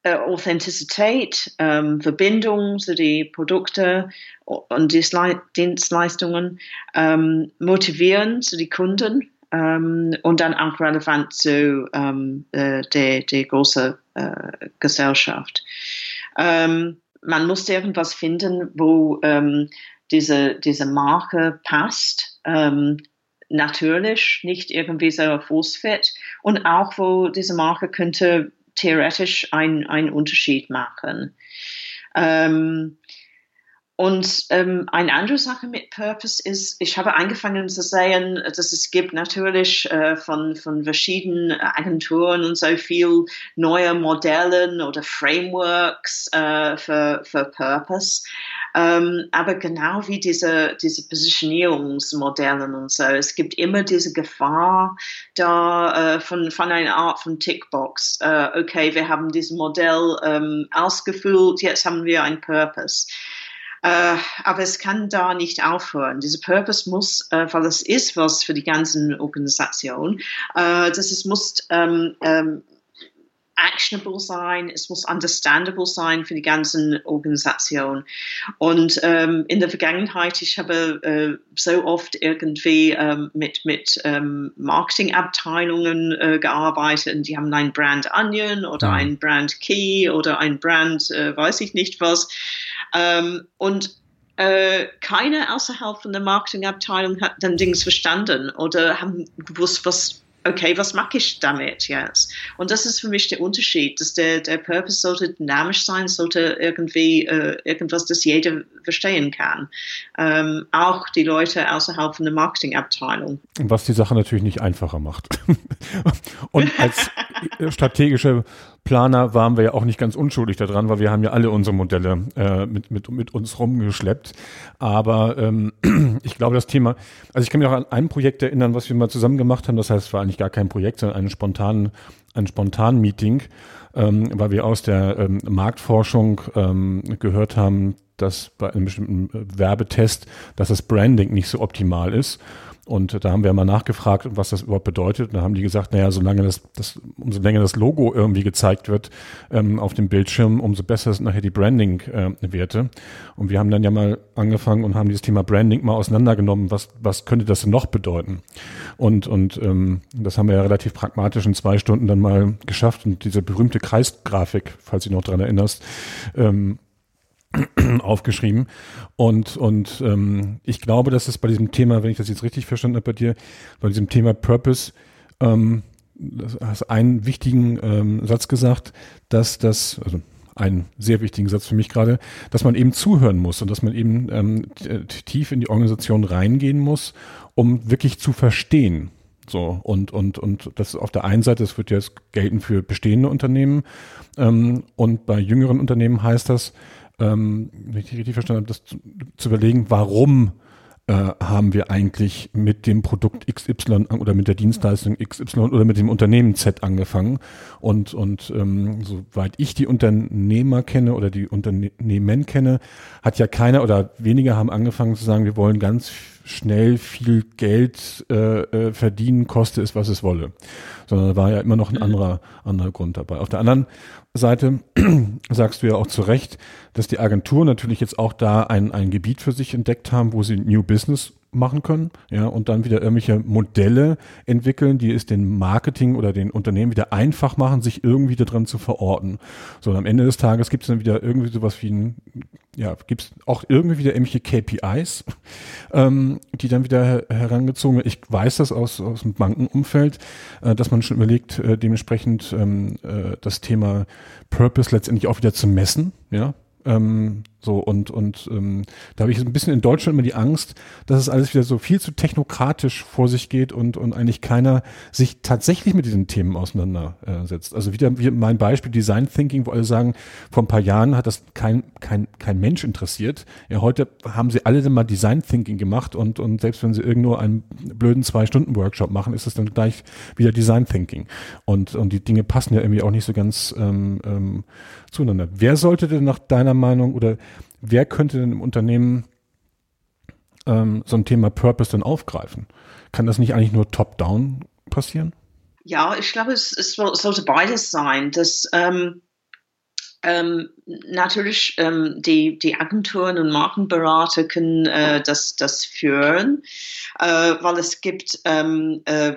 äh, Authentizität, ähm, Verbindung zu den Produkten und Dienstleistungen, ähm, motivieren zu den Kunden ähm, und dann auch relevant zu ähm, äh, der, der großen äh, Gesellschaft. Ähm, man muss irgendwas finden, wo ähm, diese, diese Marke passt. Ähm, natürlich, nicht irgendwie so force-fit und auch wo diese Marke könnte theoretisch einen Unterschied machen. Ähm, und ähm, eine andere Sache mit Purpose ist, ich habe angefangen zu sehen, dass es gibt natürlich äh, von, von verschiedenen Agenturen und so viel neue Modelle oder Frameworks äh, für, für Purpose. Ähm, aber genau wie diese, diese Positionierungsmodelle und so, es gibt immer diese Gefahr da äh, von, von einer Art von Tickbox. Äh, okay, wir haben dieses Modell ähm, ausgefüllt, jetzt haben wir ein Purpose. Äh, aber es kann da nicht aufhören. Dieser Purpose muss, äh, weil es ist was für die ganzen Organisation, äh, dass es muss ähm, ähm, actionable sein, es muss understandable sein für die ganzen Organisation. Und ähm, in der Vergangenheit, ich habe äh, so oft irgendwie ähm, mit, mit ähm, Marketingabteilungen äh, gearbeitet und die haben ein Brand Onion oder mhm. ein Brand Key oder ein Brand, äh, weiß ich nicht was. Ähm, und äh, keiner außerhalb von der Marketingabteilung hat dann Dings verstanden oder haben gewusst, was okay, was mache ich damit jetzt? Und das ist für mich der Unterschied, dass der, der Purpose sollte dynamisch sein, sollte irgendwie äh, irgendwas, das jeder verstehen kann. Ähm, auch die Leute außerhalb von der Marketingabteilung. Was die Sache natürlich nicht einfacher macht. Und als strategische Planer waren wir ja auch nicht ganz unschuldig daran, weil wir haben ja alle unsere Modelle äh, mit, mit, mit uns rumgeschleppt. Aber ähm, ich glaube, das Thema, also ich kann mich auch an ein Projekt erinnern, was wir mal zusammen gemacht haben. Das heißt, es war eigentlich gar kein Projekt, sondern einen spontanen, ein spontanen Meeting, ähm, weil wir aus der ähm, Marktforschung ähm, gehört haben, dass bei einem bestimmten Werbetest, dass das Branding nicht so optimal ist. Und da haben wir mal nachgefragt, was das überhaupt bedeutet. Und da haben die gesagt, naja, solange das, das umso länger das Logo irgendwie gezeigt wird ähm, auf dem Bildschirm, umso besser sind nachher die Branding-Werte. Äh, und wir haben dann ja mal angefangen und haben dieses Thema Branding mal auseinandergenommen. Was, was könnte das denn noch bedeuten? Und, und ähm, das haben wir ja relativ pragmatisch in zwei Stunden dann mal geschafft. Und diese berühmte Kreisgrafik, falls du dich noch dran erinnerst, ähm, aufgeschrieben. Und, und ähm, ich glaube, dass es bei diesem Thema, wenn ich das jetzt richtig verstanden habe bei dir, bei diesem Thema Purpose, ähm, das hast einen wichtigen ähm, Satz gesagt, dass das, also einen sehr wichtigen Satz für mich gerade, dass man eben zuhören muss und dass man eben ähm, tief in die Organisation reingehen muss, um wirklich zu verstehen. So, und, und, und das auf der einen Seite, das wird jetzt gelten für bestehende Unternehmen, ähm, und bei jüngeren Unternehmen heißt das, ähm, wenn ich richtig verstanden habe, das zu, zu überlegen, warum äh, haben wir eigentlich mit dem Produkt XY oder mit der Dienstleistung XY oder mit dem Unternehmen Z angefangen. Und, und ähm, soweit ich die Unternehmer kenne oder die Unternehmen kenne, hat ja keiner oder weniger haben angefangen zu sagen, wir wollen ganz schnell viel Geld äh, äh, verdienen, koste es, was es wolle. Sondern da war ja immer noch ein anderer, anderer Grund dabei. Auf der anderen Seite sagst du ja auch zu Recht, dass die Agenturen natürlich jetzt auch da ein, ein Gebiet für sich entdeckt haben, wo sie New Business machen können, ja, und dann wieder irgendwelche Modelle entwickeln, die es den Marketing oder den Unternehmen wieder einfach machen, sich irgendwie da dran zu verorten. So, und am Ende des Tages gibt es dann wieder irgendwie sowas wie ein, ja, gibt es auch irgendwie wieder irgendwelche KPIs, ähm, die dann wieder her herangezogen werden. Ich weiß das aus, aus dem Bankenumfeld, äh, dass man schon überlegt, äh, dementsprechend ähm, äh, das Thema Purpose letztendlich auch wieder zu messen, ja, ähm, so und und ähm, da habe ich ein bisschen in Deutschland immer die Angst, dass es alles wieder so viel zu technokratisch vor sich geht und und eigentlich keiner sich tatsächlich mit diesen Themen auseinandersetzt. Also wieder wie mein Beispiel Design Thinking, wo alle sagen, vor ein paar Jahren hat das kein kein kein Mensch interessiert. Ja, heute haben sie alle dann mal Design Thinking gemacht und und selbst wenn sie irgendwo einen blöden zwei Stunden Workshop machen, ist es dann gleich wieder Design Thinking und und die Dinge passen ja irgendwie auch nicht so ganz ähm, ähm, zueinander. Wer sollte denn nach deiner Meinung oder wer könnte denn im Unternehmen ähm, so ein Thema Purpose dann aufgreifen? Kann das nicht eigentlich nur top-down passieren? Ja, ich glaube, es, es sollte beides sein. Dass, ähm, ähm, natürlich ähm, die, die Agenturen und Markenberater können äh, das, das führen, äh, weil es gibt ähm, äh,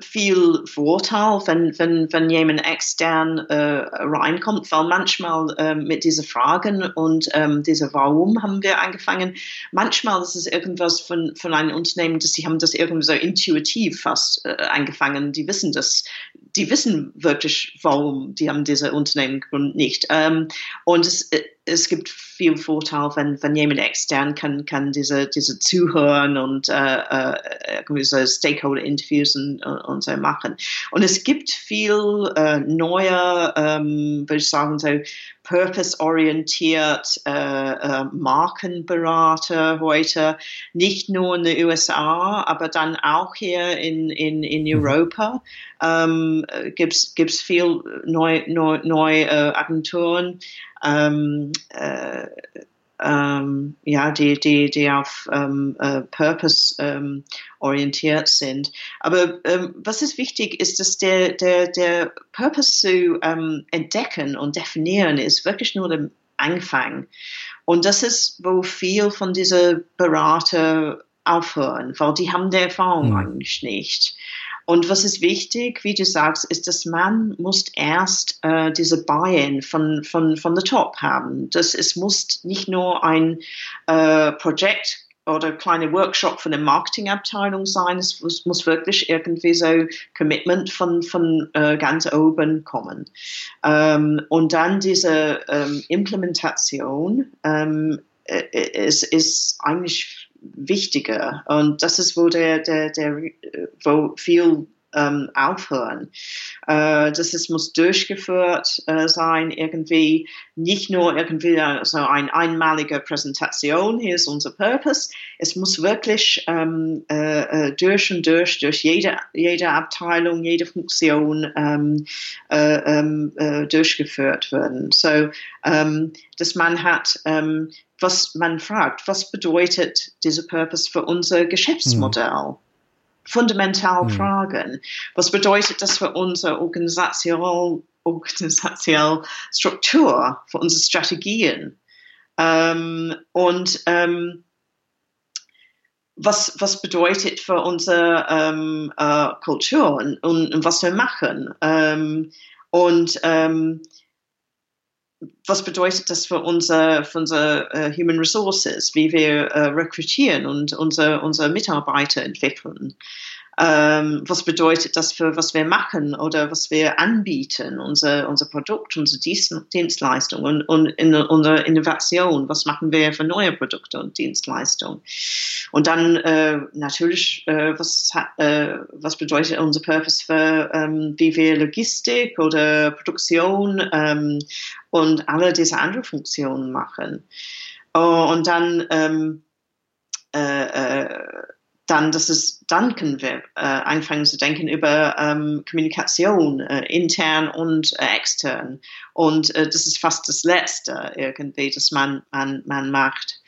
viel Vorteil, wenn, wenn, wenn jemand extern äh, reinkommt, weil manchmal äh, mit diesen Fragen und ähm, dieser Warum haben wir angefangen. Manchmal ist es irgendwas von, von einem Unternehmen, dass sie haben das irgendwie so intuitiv fast äh, angefangen. Die wissen das, die wissen wirklich, warum die haben diese Unternehmen nicht. Ähm, und es, äh, es gibt viel Vorteil, wenn, wenn jemand extern kann, kann diese, diese zuhören und äh, äh, Stakeholder-Interviews und, und so machen. Und es gibt viel äh, neue, ähm, würde ich sagen, so purpose-orientiert äh, äh, Markenberater heute, nicht nur in den USA, aber dann auch hier in, in, in mhm. Europa. Ähm, gibt es viel neue neu, neu, äh, Agenturen, ähm, äh, ähm, ja, die, die, die auf ähm, äh, Purpose ähm, orientiert sind. Aber ähm, was ist wichtig, ist, dass der, der, der Purpose zu ähm, entdecken und definieren ist wirklich nur der Anfang. Und das ist, wo viel von diesen Berater aufhören, weil die haben die Erfahrung mhm. eigentlich nicht. Und was ist wichtig, wie du sagst, ist, dass man muss erst äh, diese Buy-in von, von, von der Top haben. Das es muss nicht nur ein äh, Projekt oder kleine Workshop von der Marketingabteilung sein. Es muss, muss, wirklich irgendwie so Commitment von, von äh, ganz oben kommen. Ähm, und dann diese ähm, Implementation ähm, äh, ist, ist eigentlich wichtiger. Und das ist, wo der, der, der wo viel ähm, aufhören. Äh, das ist, muss durchgeführt äh, sein, irgendwie nicht nur irgendwie so eine einmalige Präsentation, hier ist unser Purpose. Es muss wirklich ähm, äh, äh, durch und durch, durch jede, jede Abteilung, jede Funktion ähm, äh, ähm äh, durchgeführt werden. So, ähm, dass man hat ähm, was man fragt, was bedeutet dieser Purpose für unser Geschäftsmodell? Hm. Fundamental hm. fragen. Was bedeutet das für unsere Organisation, organisationelle Struktur, für unsere Strategien? Ähm, und ähm, was, was bedeutet für unsere ähm, äh, Kultur und, und, und, was wir machen? Ähm, und ähm, was bedeutet das für unsere, für unsere uh, Human Resources, wie wir uh, rekrutieren und unsere, unsere Mitarbeiter entwickeln? Ähm, was bedeutet das für was wir machen oder was wir anbieten, unser, unser Produkt, unsere Dienstleistung und, und in, unsere Innovation, was machen wir für neue Produkte und Dienstleistungen. Und dann äh, natürlich, äh, was, äh, was bedeutet unser Purpose für, ähm, wie wir Logistik oder Produktion ähm, und alle diese anderen Funktionen machen. Oh, und dann ähm, äh, äh, dann, dass es, dann können wir äh, anfangen zu denken über ähm, Kommunikation, äh, intern und äh, extern. Und äh, das ist fast das Letzte irgendwie, das man, man, man macht.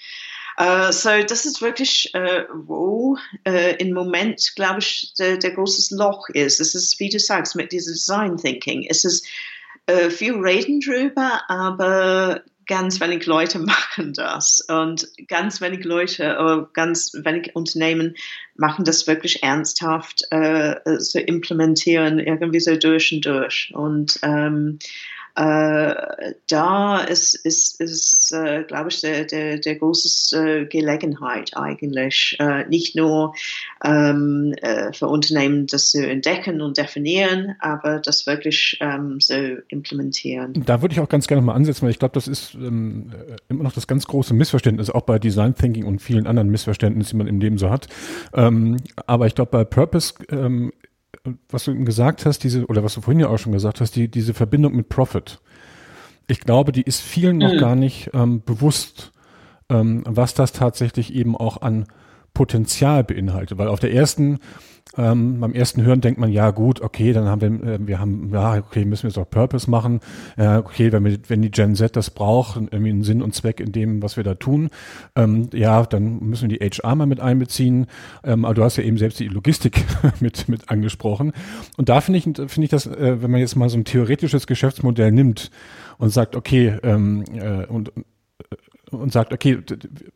Uh, so, das ist wirklich, uh, wo im Moment, glaube ich, der, der großes Loch ist. Es ist, wie du sagst, mit diesem Design Thinking. Es ist viel Reden drüber, aber ganz wenig Leute machen das und ganz wenig Leute, oder ganz wenig Unternehmen machen das wirklich ernsthaft äh, zu implementieren, irgendwie so durch und durch. Und ähm, äh, da ist, ist, ist äh, glaube ich, der, der, der große äh, Gelegenheit eigentlich, äh, nicht nur ähm, äh, für Unternehmen das zu entdecken und definieren, aber das wirklich ähm, so implementieren. Da würde ich auch ganz gerne mal ansetzen, weil ich glaube, das ist ähm, immer noch das ganz große Missverständnis, auch bei Design Thinking und vielen anderen Missverständnissen, die man im Leben so hat. Ähm, aber ich glaube, bei Purpose ähm, was du eben gesagt hast, diese, oder was du vorhin ja auch schon gesagt hast, die, diese Verbindung mit Profit. Ich glaube, die ist vielen noch mhm. gar nicht ähm, bewusst, ähm, was das tatsächlich eben auch an Potenzial beinhaltet, weil auf der ersten ähm, beim ersten Hören denkt man, ja gut, okay, dann haben wir, äh, wir haben, ja, okay, müssen wir jetzt auch Purpose machen. Äh, okay, wenn, wir, wenn die Gen Z das braucht, irgendwie einen Sinn und Zweck in dem, was wir da tun, ähm, ja, dann müssen wir die HR mal mit einbeziehen. Ähm, aber du hast ja eben selbst die Logistik mit, mit angesprochen. Und da finde ich, finde ich das, äh, wenn man jetzt mal so ein theoretisches Geschäftsmodell nimmt und sagt, okay, ähm, äh, und und sagt, okay,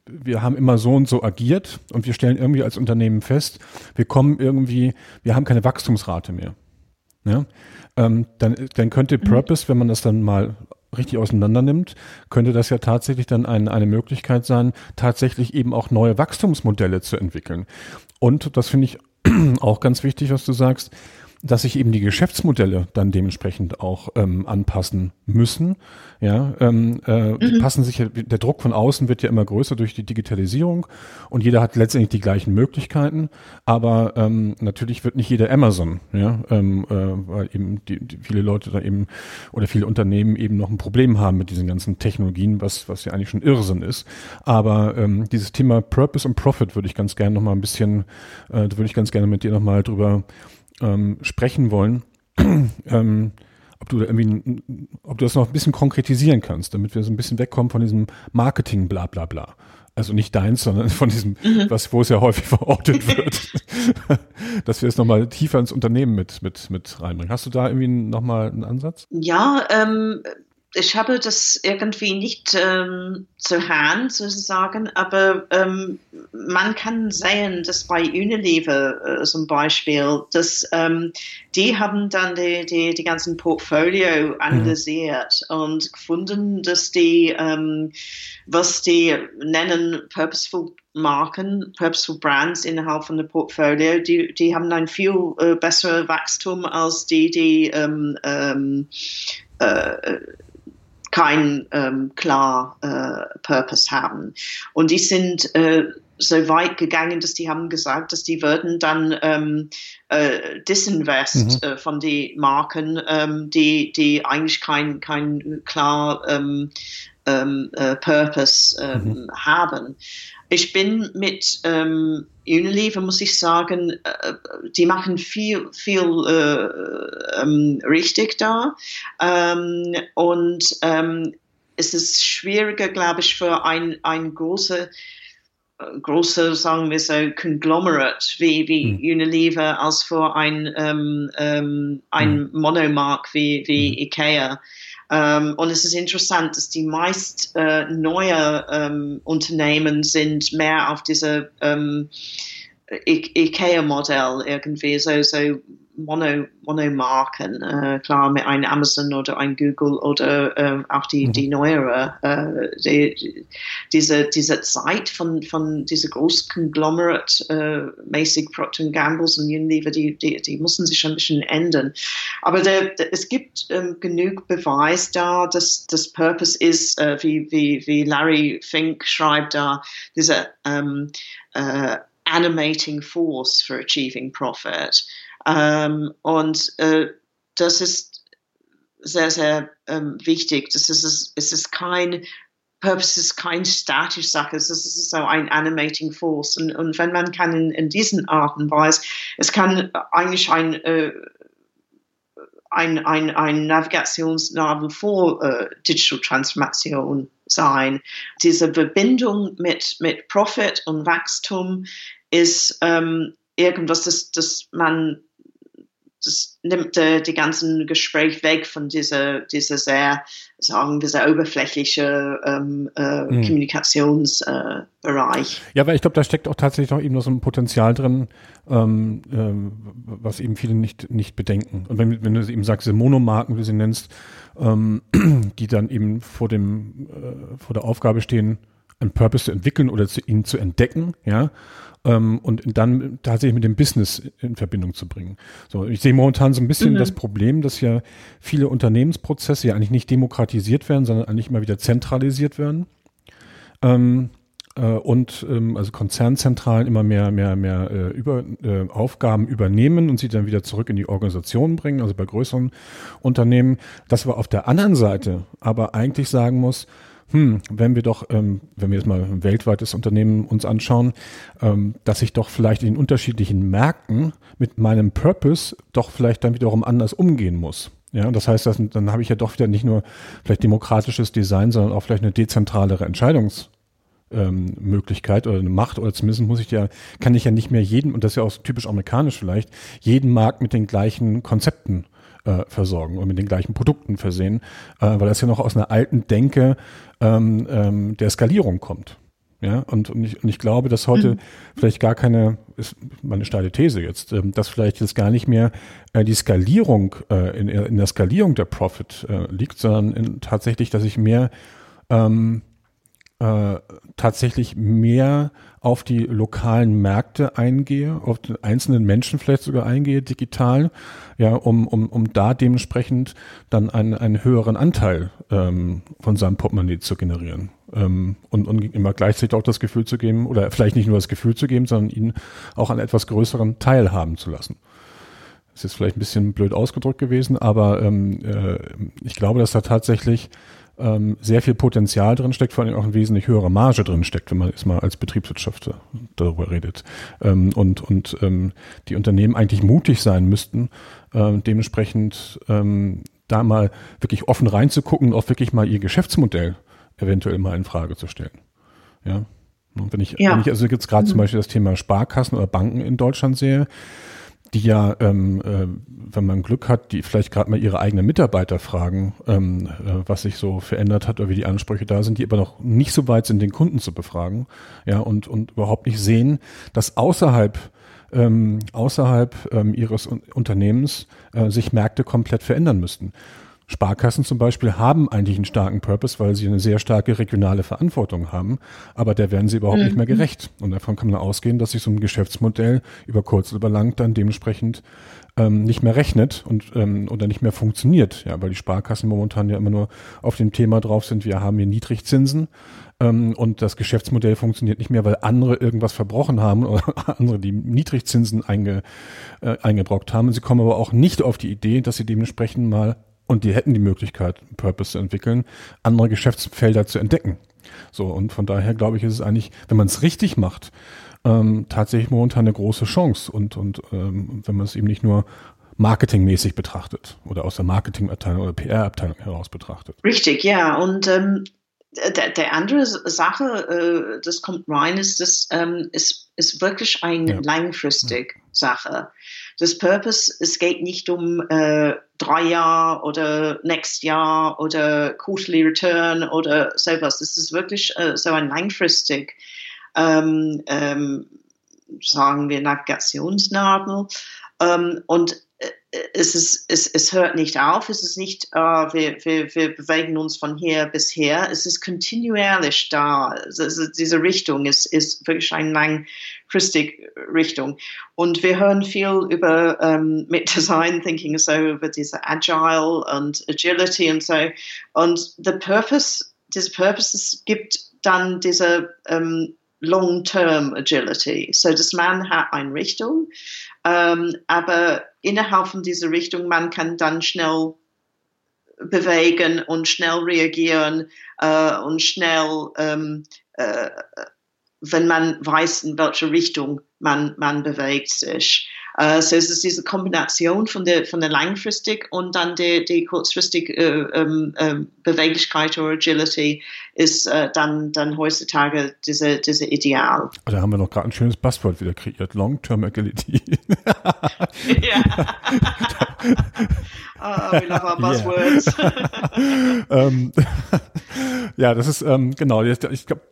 wir haben immer so und so agiert und wir stellen irgendwie als Unternehmen fest, wir kommen irgendwie, wir haben keine Wachstumsrate mehr. Ja? Ähm, dann, dann könnte mhm. Purpose, wenn man das dann mal richtig auseinander nimmt, könnte das ja tatsächlich dann ein, eine Möglichkeit sein, tatsächlich eben auch neue Wachstumsmodelle zu entwickeln. Und das finde ich auch ganz wichtig, was du sagst, dass sich eben die Geschäftsmodelle dann dementsprechend auch ähm, anpassen müssen. Ja, ähm, äh, mhm. die passen sich, der Druck von außen wird ja immer größer durch die Digitalisierung und jeder hat letztendlich die gleichen Möglichkeiten, aber ähm, natürlich wird nicht jeder Amazon, ja, ähm, äh, weil eben die, die viele Leute da eben oder viele Unternehmen eben noch ein Problem haben mit diesen ganzen Technologien, was was ja eigentlich schon Irrsinn ist. Aber ähm, dieses Thema Purpose und Profit würde ich ganz gerne noch mal ein bisschen, äh, da würde ich ganz gerne mit dir noch mal drüber ähm, sprechen wollen, ähm, ob du da irgendwie, ob du das noch ein bisschen konkretisieren kannst, damit wir so ein bisschen wegkommen von diesem Marketing, bla bla bla. Also nicht deins, sondern von diesem, mhm. was, wo es ja häufig verortet wird, dass wir es nochmal tiefer ins Unternehmen mit, mit, mit reinbringen. Hast du da irgendwie nochmal einen Ansatz? Ja, ähm, ich habe das irgendwie nicht ähm, zur Hand sozusagen, aber ähm, man kann sehen, dass bei Unilever äh, zum Beispiel, dass ähm, die haben dann die, die, die ganzen Portfolio analysiert mhm. und gefunden, dass die, ähm, was die nennen Purposeful Marken, Purposeful Brands innerhalb von der Portfolio, die, die haben ein viel äh, besseres Wachstum als die, die ähm, ähm, äh, kein ähm, klar äh, Purpose haben. Und die sind äh, so weit gegangen, dass die haben gesagt, dass die würden dann ähm, äh, disinvest mhm. äh, von den Marken, ähm, die, die eigentlich kein, kein klar ähm, ähm, äh, Purpose ähm, mhm. haben. Ich bin mit ähm, Unilever, muss ich sagen, äh, die machen viel, viel äh, ähm, richtig da. Ähm, und ähm, es ist schwieriger, glaube ich, für ein, ein große äh, große, sagen wir so, Conglomerate wie, wie mhm. Unilever als für ein, ähm, ähm, ein mhm. Monomark wie, wie mhm. IKEA. Ähm, und es ist interessant, dass die meist äh, neue ähm, Unternehmen sind mehr auf diese ähm, IKEA-Modell irgendwie, so, so Mono, Monomarken, äh, klar mit einem Amazon oder ein Google oder äh, auch die, mhm. die neuere, äh, die, diese, diese Zeit von, von dieser Großkonglomerat äh, mäßig Procter Gambles und Unilever, die, die, die müssen sich ein bisschen ändern. Aber der, der, es gibt ähm, genug Beweis da, dass das Purpose ist, äh, wie, wie, wie Larry Fink schreibt da, diese ähm, äh, animating force for achieving profit. Ähm, und äh, das ist sehr, sehr ähm, wichtig. Das ist, es ist kein Purpose ist kein statische Sache, es ist so ein animating force. Und, und wenn man kann in, in diesen Arten weiß, es kann eigentlich ein, äh, ein, ein, ein Navigationsnavel vor äh, Digital Transformation sein. Diese Verbindung mit, mit Profit und Wachstum ist ähm, irgendwas, das, das man das nimmt äh, die ganzen Gespräch weg von dieser, dieser sehr, sagen wir, sehr oberflächliche ähm, äh, mhm. Kommunikationsbereich. Äh, ja, weil ich glaube, da steckt auch tatsächlich noch eben noch so ein Potenzial drin, ähm, ähm, was eben viele nicht, nicht bedenken. Und wenn, wenn du eben sagst, diese Monomarken, wie du sie nennst, ähm, die dann eben vor dem, äh, vor der Aufgabe stehen, einen Purpose zu entwickeln oder zu, ihn zu entdecken, ja, ähm, und dann tatsächlich mit dem Business in Verbindung zu bringen. So, ich sehe momentan so ein bisschen mhm. das Problem, dass ja viele Unternehmensprozesse ja eigentlich nicht demokratisiert werden, sondern eigentlich immer wieder zentralisiert werden. Ähm, äh, und ähm, also Konzernzentralen immer mehr, mehr, mehr äh, über, äh, Aufgaben übernehmen und sie dann wieder zurück in die Organisation bringen, also bei größeren Unternehmen. Dass wir auf der anderen Seite aber eigentlich sagen muss, hm, wenn wir doch, ähm, wenn wir jetzt mal ein weltweites Unternehmen uns anschauen, ähm, dass ich doch vielleicht in unterschiedlichen Märkten mit meinem Purpose doch vielleicht dann wiederum anders umgehen muss. Ja, das heißt, dass, dann habe ich ja doch wieder nicht nur vielleicht demokratisches Design, sondern auch vielleicht eine dezentralere Entscheidungs- ähm, Möglichkeit oder eine Macht oder zumindest muss ich ja, kann ich ja nicht mehr jeden, und das ist ja auch typisch amerikanisch vielleicht, jeden Markt mit den gleichen Konzepten äh, versorgen und mit den gleichen Produkten versehen, äh, weil das ja noch aus einer alten Denke ähm, ähm, der Skalierung kommt. Ja, und, und, ich, und ich glaube, dass heute mhm. vielleicht gar keine, ist meine steile These jetzt, ähm, dass vielleicht jetzt gar nicht mehr äh, die Skalierung äh, in, in der Skalierung der Profit äh, liegt, sondern in, tatsächlich, dass ich mehr ähm, äh, tatsächlich mehr auf die lokalen Märkte eingehe, auf den einzelnen Menschen vielleicht sogar eingehe, digital, ja, um, um, um da dementsprechend dann einen, einen höheren Anteil ähm, von seinem Portemonnaie zu generieren. Ähm, und, und immer gleichzeitig auch das Gefühl zu geben, oder vielleicht nicht nur das Gefühl zu geben, sondern ihn auch an etwas größeren Teil haben zu lassen. Das ist jetzt vielleicht ein bisschen blöd ausgedrückt gewesen, aber ähm, äh, ich glaube, dass da tatsächlich ähm, sehr viel Potenzial drin steckt, vor allem auch eine wesentlich höhere Marge drin steckt, wenn man jetzt mal als Betriebswirtschaft darüber redet. Ähm, und und ähm, die Unternehmen eigentlich mutig sein müssten, äh, dementsprechend ähm, da mal wirklich offen reinzugucken und auch wirklich mal ihr Geschäftsmodell eventuell mal in Frage zu stellen. Ja. Wenn ich, ja. wenn ich also jetzt gerade mhm. zum Beispiel das Thema Sparkassen oder Banken in Deutschland sehe, die ja, ähm, äh, wenn man Glück hat, die vielleicht gerade mal ihre eigenen Mitarbeiter fragen, ähm, äh, was sich so verändert hat oder wie die Ansprüche da sind, die aber noch nicht so weit sind, den Kunden zu befragen, ja, und, und überhaupt nicht sehen, dass außerhalb ähm, außerhalb ähm, ihres Unternehmens äh, sich Märkte komplett verändern müssten. Sparkassen zum Beispiel haben eigentlich einen starken Purpose, weil sie eine sehr starke regionale Verantwortung haben, aber der werden sie überhaupt mhm. nicht mehr mhm. gerecht. Und davon kann man ausgehen, dass sich so ein Geschäftsmodell über kurz oder lang dann dementsprechend ähm, nicht mehr rechnet und ähm, oder nicht mehr funktioniert, ja, weil die Sparkassen momentan ja immer nur auf dem Thema drauf sind, wir haben hier Niedrigzinsen ähm, und das Geschäftsmodell funktioniert nicht mehr, weil andere irgendwas verbrochen haben oder andere die Niedrigzinsen einge, äh, eingebrockt haben. Sie kommen aber auch nicht auf die Idee, dass sie dementsprechend mal und die hätten die Möglichkeit, Purpose zu entwickeln, andere Geschäftsfelder zu entdecken. So, und von daher glaube ich, ist es eigentlich, wenn man es richtig macht, ähm, tatsächlich momentan eine große Chance. Und, und ähm, wenn man es eben nicht nur marketingmäßig betrachtet oder aus der Marketingabteilung oder PR-Abteilung heraus betrachtet. Richtig, ja. Und ähm, der, der andere Sache, äh, das kommt rein, ist, das ähm, ist, ist wirklich eine ja. langfristige Sache. Das Purpose, es geht nicht um äh, drei Jahre oder next Jahr oder quarterly return oder sowas. Das ist wirklich äh, so ein langfristig, ähm, ähm, sagen wir, Navigationsnadel. Ähm, und äh, es, ist, es, es hört nicht auf, es ist nicht, äh, wir, wir, wir bewegen uns von hier bis her, es ist kontinuierlich da. Also diese Richtung ist, ist wirklich eine langfristige Richtung. Und wir hören viel über ähm, mit Design Thinking, so über diese Agile und Agility und so. Und the Purpose, diese Purpose gibt dann diese ähm, Long-Term Agility. So, dass man hat eine Richtung, ähm, aber innerhalb von dieser Richtung, man kann dann schnell bewegen und schnell reagieren äh, und schnell, ähm, äh, wenn man weiß, in welche Richtung man, man bewegt sich. Uh, so es ist diese Kombination von der, von der langfristig und dann die, die kurzfristig äh, äh, Beweglichkeit oder Agility ist äh, dann, dann heutzutage diese, diese Ideal. Da haben wir noch gerade ein schönes Passwort wieder kreiert. Long-Term Agility. ja. oh, we love our buzzwords. Yeah. ähm, ja, das ist ähm, genau. Ich glaube,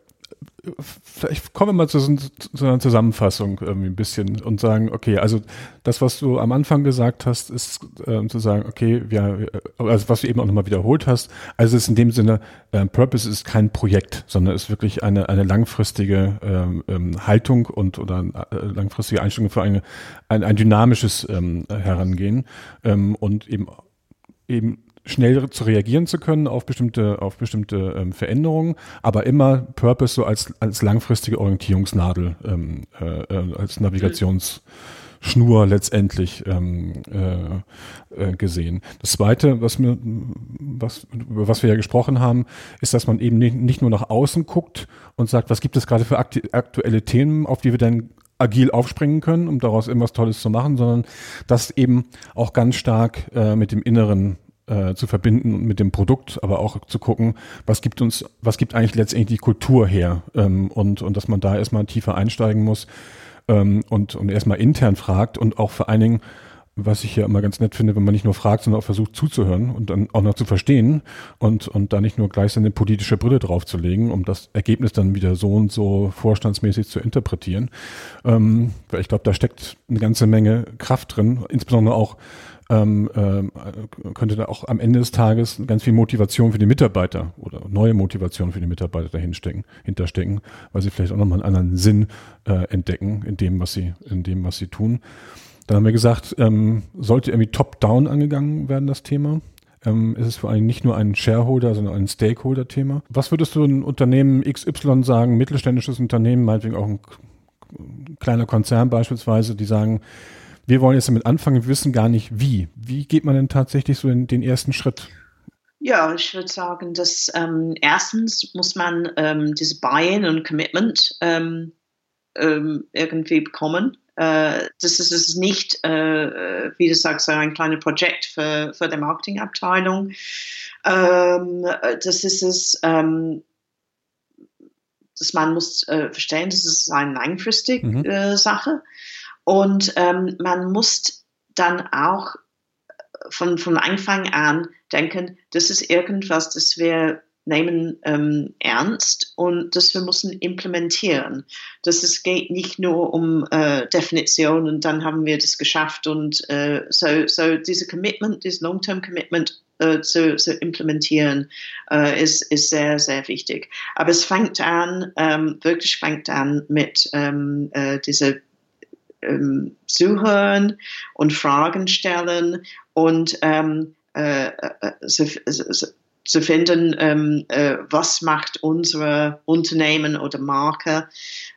vielleicht kommen wir mal zu, zu, einer Zusammenfassung irgendwie ein bisschen und sagen, okay, also das, was du am Anfang gesagt hast, ist äh, zu sagen, okay, wir, also was du eben auch nochmal wiederholt hast, also es ist in dem Sinne, äh, Purpose ist kein Projekt, sondern ist wirklich eine, eine langfristige ähm, ähm, Haltung und oder äh, langfristige Einstellung für eine, ein, ein dynamisches ähm, Herangehen ähm, und eben eben schnell zu reagieren zu können auf bestimmte, auf bestimmte ähm, Veränderungen, aber immer Purpose so als, als langfristige Orientierungsnadel, ähm, äh, äh als Navigationsstütze Schnur letztendlich ähm, äh, äh, gesehen. Das Zweite, was mir, was, über was wir ja gesprochen haben, ist, dass man eben nicht, nicht nur nach außen guckt und sagt, was gibt es gerade für aktuelle Themen, auf die wir dann agil aufspringen können, um daraus irgendwas Tolles zu machen, sondern das eben auch ganz stark äh, mit dem Inneren äh, zu verbinden mit dem Produkt, aber auch zu gucken, was gibt uns, was gibt eigentlich letztendlich die Kultur her ähm, und, und dass man da erstmal tiefer einsteigen muss ähm, und, und erstmal intern fragt und auch vor allen Dingen, was ich ja immer ganz nett finde, wenn man nicht nur fragt, sondern auch versucht zuzuhören und dann auch noch zu verstehen und, und da nicht nur gleich seine politische Brille draufzulegen, um das Ergebnis dann wieder so und so vorstandsmäßig zu interpretieren. Ähm, weil ich glaube, da steckt eine ganze Menge Kraft drin, insbesondere auch ähm, äh, könnte da auch am Ende des Tages ganz viel Motivation für die Mitarbeiter oder neue Motivation für die Mitarbeiter dahinstecken, hinterstecken, weil sie vielleicht auch nochmal einen anderen Sinn äh, entdecken in dem, was sie, in dem, was sie tun. Dann haben wir gesagt, ähm, sollte irgendwie top-down angegangen werden, das Thema. Ähm, ist es vor allem nicht nur ein Shareholder, sondern ein Stakeholder-Thema. Was würdest du ein Unternehmen XY sagen, mittelständisches Unternehmen, meinetwegen auch ein kleiner Konzern beispielsweise, die sagen, wir wollen jetzt damit anfangen, wir wissen gar nicht wie. Wie geht man denn tatsächlich so in den ersten Schritt? Ja, ich würde sagen, dass ähm, erstens muss man ähm, diese Buy-in und Commitment ähm, ähm irgendwie bekommen. Äh, das ist es nicht, äh, wie du sagst, ein kleines Projekt für, für die Marketingabteilung. Ähm, das ist es, ähm, dass man muss äh, verstehen, das ist eine langfristige mhm. Äh, Sache. Und ähm, man muss dann auch von, von Anfang an denken, das ist irgendwas, das wir nehmen ähm, ernst und das wir müssen implementieren. Dass es geht nicht nur um äh, Definition und dann haben wir das geschafft und äh, so, so diese Commitment, dieses Long-Term Commitment äh, zu, zu implementieren, äh, ist, ist sehr, sehr wichtig. Aber es fängt an, ähm, wirklich fängt an mit ähm, äh, dieser ähm, zuhören und Fragen stellen und ähm, äh, äh zu, zu, finden, ähm, äh, was macht unsere Unternehmen oder Marke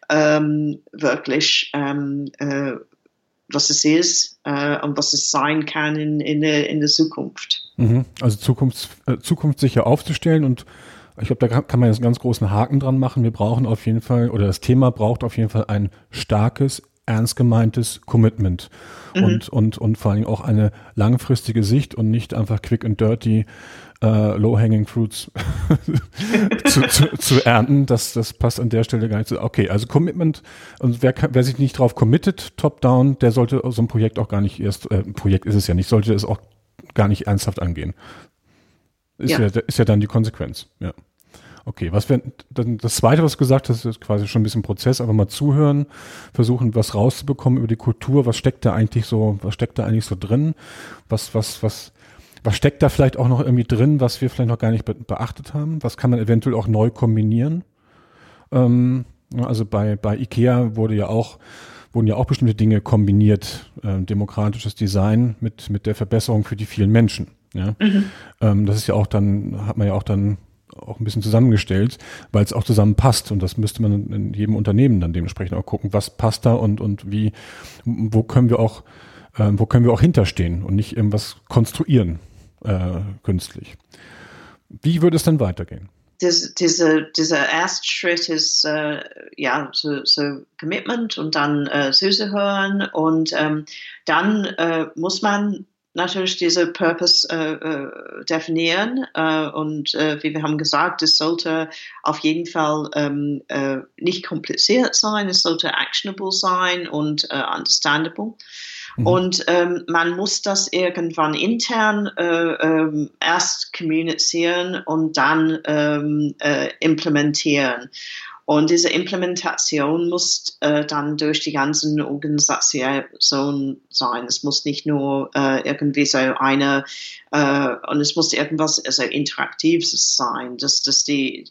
ähm, wirklich, ähm, äh, was es ist äh, und was es sein kann in, in, der, in der Zukunft. Mhm. Also Zukunfts, äh, zukunftssicher aufzustellen und ich glaube, da kann man jetzt einen ganz großen Haken dran machen. Wir brauchen auf jeden Fall, oder das Thema braucht auf jeden Fall ein starkes, ernst gemeintes Commitment mhm. und, und, und vor allem auch eine langfristige Sicht und nicht einfach quick and dirty äh, low-hanging fruits zu, zu, zu, ernten. Das, das passt an der Stelle gar nicht zu. Okay, also Commitment und wer, wer sich nicht drauf committet, top-down, der sollte so ein Projekt auch gar nicht erst, äh, ein Projekt ist es ja nicht, sollte es auch gar nicht ernsthaft angehen. Ist ja, ja ist ja dann die Konsequenz, ja. Okay, was wir, das zweite, was du gesagt hast, ist quasi schon ein bisschen Prozess, aber mal zuhören, versuchen, was rauszubekommen über die Kultur, was steckt da eigentlich so, was steckt da eigentlich so drin, was, was, was, was steckt da vielleicht auch noch irgendwie drin, was wir vielleicht noch gar nicht be beachtet haben, was kann man eventuell auch neu kombinieren. Ähm, also bei, bei IKEA wurde ja auch, wurden ja auch bestimmte Dinge kombiniert, äh, demokratisches Design mit, mit der Verbesserung für die vielen Menschen. Ja? Mhm. Ähm, das ist ja auch dann, hat man ja auch dann auch ein bisschen zusammengestellt, weil es auch zusammenpasst. Und das müsste man in jedem Unternehmen dann dementsprechend auch gucken, was passt da und, und wie, wo können wir auch, äh, wo können wir auch hinterstehen und nicht irgendwas konstruieren äh, künstlich. Wie würde es dann weitergehen? Das, diese, dieser erste Schritt ist äh, ja so, so, Commitment und dann äh, Süße hören und ähm, dann äh, muss man natürlich diese Purpose äh, äh, definieren äh, und äh, wie wir haben gesagt, es sollte auf jeden Fall ähm, äh, nicht kompliziert sein, es sollte actionable sein und äh, understandable. Mhm. Und ähm, man muss das irgendwann intern ähm, erst kommunizieren und dann ähm, implementieren. Und diese Implementation muss äh, dann durch die ganzen Organisationen sein. Es muss nicht nur äh, irgendwie so eine, äh, und es muss irgendwas also Interaktives sein, dass, dass die,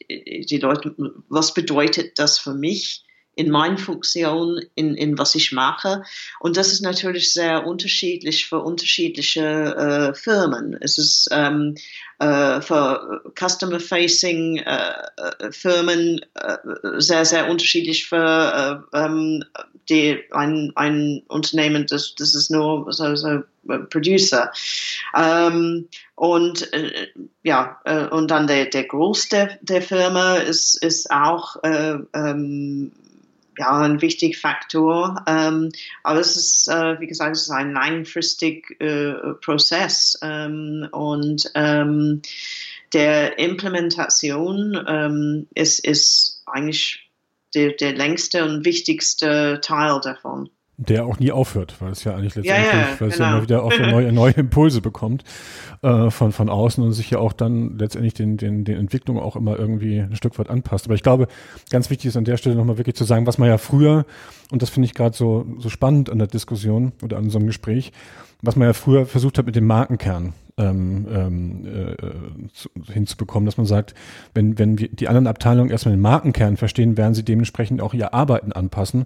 die Leute, was bedeutet das für mich? In meiner Funktion, in, in was ich mache. Und das ist natürlich sehr unterschiedlich für unterschiedliche äh, Firmen. Es ist ähm, äh, für Customer-Facing äh Firmen äh, sehr, sehr unterschiedlich für äh, ähm, die, ein, ein Unternehmen, das, das ist nur so, so äh, Producer. Ähm, und äh, ja, äh, und dann der, der Groß der, der Firma ist, ist auch äh, ähm, ja, ein wichtiger Faktor. Ähm, aber es ist, äh, wie gesagt, es ist ein langfristig äh, Prozess. Ähm, und ähm, der Implementation ähm, ist, ist eigentlich der, der längste und wichtigste Teil davon. Der auch nie aufhört, weil es ja eigentlich letztendlich, ja, ja, weil es genau. ja immer wieder auch neue, neue Impulse bekommt äh, von, von außen und sich ja auch dann letztendlich den, den, den Entwicklungen auch immer irgendwie ein Stück weit anpasst. Aber ich glaube, ganz wichtig ist an der Stelle nochmal wirklich zu sagen, was man ja früher, und das finde ich gerade so, so spannend an der Diskussion oder an so einem Gespräch, was man ja früher versucht hat mit dem Markenkern ähm, ähm, äh, zu, hinzubekommen, dass man sagt, wenn, wenn wir die anderen Abteilungen erstmal den Markenkern verstehen, werden sie dementsprechend auch ihr Arbeiten anpassen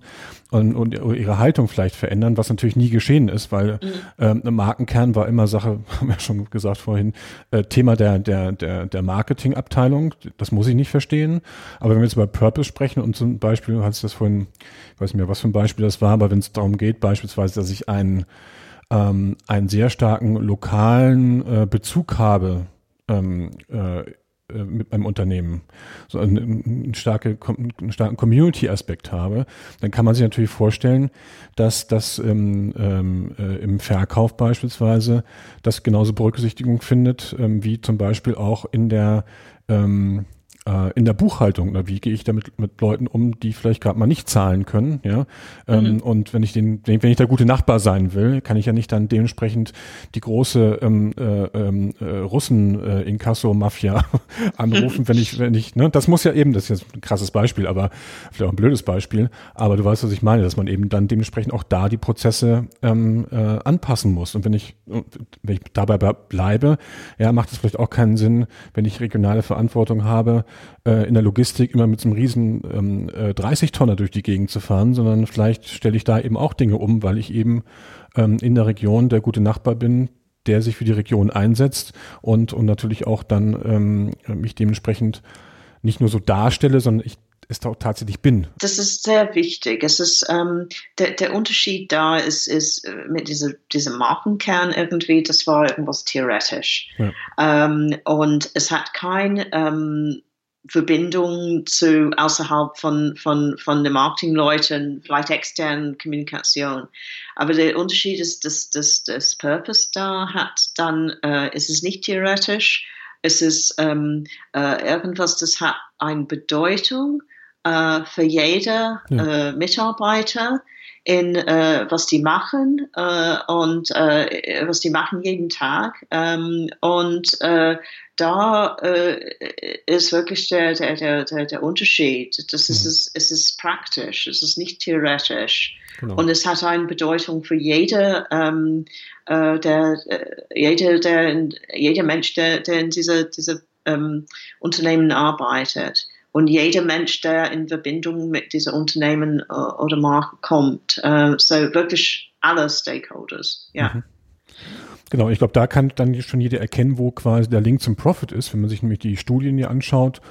und, und ihre Haltung vielleicht verändern, was natürlich nie geschehen ist, weil mhm. ähm, Markenkern war immer Sache, haben wir schon gesagt vorhin, äh, Thema der, der, der, der Marketingabteilung, das muss ich nicht verstehen. Aber wenn wir jetzt über Purpose sprechen und zum Beispiel, du hast das vorhin, ich weiß nicht mehr, was für ein Beispiel das war, aber wenn es darum geht, beispielsweise, dass ich einen ähm, einen sehr starken lokalen äh, Bezug habe ähm, äh, äh mit meinem Unternehmen, so einen, starke, einen starken Community-Aspekt habe, dann kann man sich natürlich vorstellen, dass das ähm, ähm, äh, im Verkauf beispielsweise das genauso Berücksichtigung findet, ähm, wie zum Beispiel auch in der ähm, äh, in der Buchhaltung, na, wie gehe ich damit mit Leuten um, die vielleicht gerade mal nicht zahlen können, ja. Ähm, mhm. Und wenn ich den, wenn ich der gute Nachbar sein will, kann ich ja nicht dann dementsprechend die große ähm, äh, ähm, äh, Russen äh, Inkasso-Mafia anrufen, wenn ich, wenn ich, ne, das muss ja eben, das ist jetzt ein krasses Beispiel, aber vielleicht auch ein blödes Beispiel, aber du weißt, was ich meine, dass man eben dann dementsprechend auch da die Prozesse ähm, äh, anpassen muss. Und wenn ich, wenn ich dabei bleibe, ja, macht es vielleicht auch keinen Sinn, wenn ich regionale Verantwortung habe, äh, in der Logistik immer mit so einem riesen ähm, äh, 30-Tonner durch die Gegend zu fahren, sondern vielleicht stelle ich da eben auch Dinge um, weil ich eben ähm, in der Region der gute Nachbar bin, der sich für die Region einsetzt und, und natürlich auch dann ähm, mich dementsprechend nicht nur so darstelle, sondern ich es auch tatsächlich bin. Das ist sehr wichtig. Es ist ähm, der, der Unterschied da ist, ist äh, mit dieser, diesem Markenkern irgendwie, das war irgendwas theoretisch. Ja. Ähm, und es hat kein ähm, Verbindung zu außerhalb von, von, von den Marketingleuten, vielleicht externen Kommunikation. Aber der Unterschied ist, dass, dass das Purpose da hat, dann äh, ist es nicht theoretisch. Es ist ähm, äh, irgendwas, das hat eine Bedeutung äh, für jede ja. Äh, Mitarbeiter in äh, was die machen äh, und äh, was die machen jeden Tag. Ähm, und da ist wirklich der, der, der, der Unterschied. Das ist, es, es ist praktisch, es ist nicht theoretisch. Genau. Und es hat eine Bedeutung für jede, ähm, äh, der, äh, jede, der, jeder Mensch, der, der in dieser diese, ähm, Unternehmen arbeitet und jeder Mensch, der in Verbindung mit diesem Unternehmen äh, oder Marke kommt. Äh, so wirklich alle Stakeholders, ja. Mhm. Genau, ich glaube, da kann dann schon jeder erkennen, wo quasi der Link zum Profit ist, wenn man sich nämlich die Studien hier anschaut,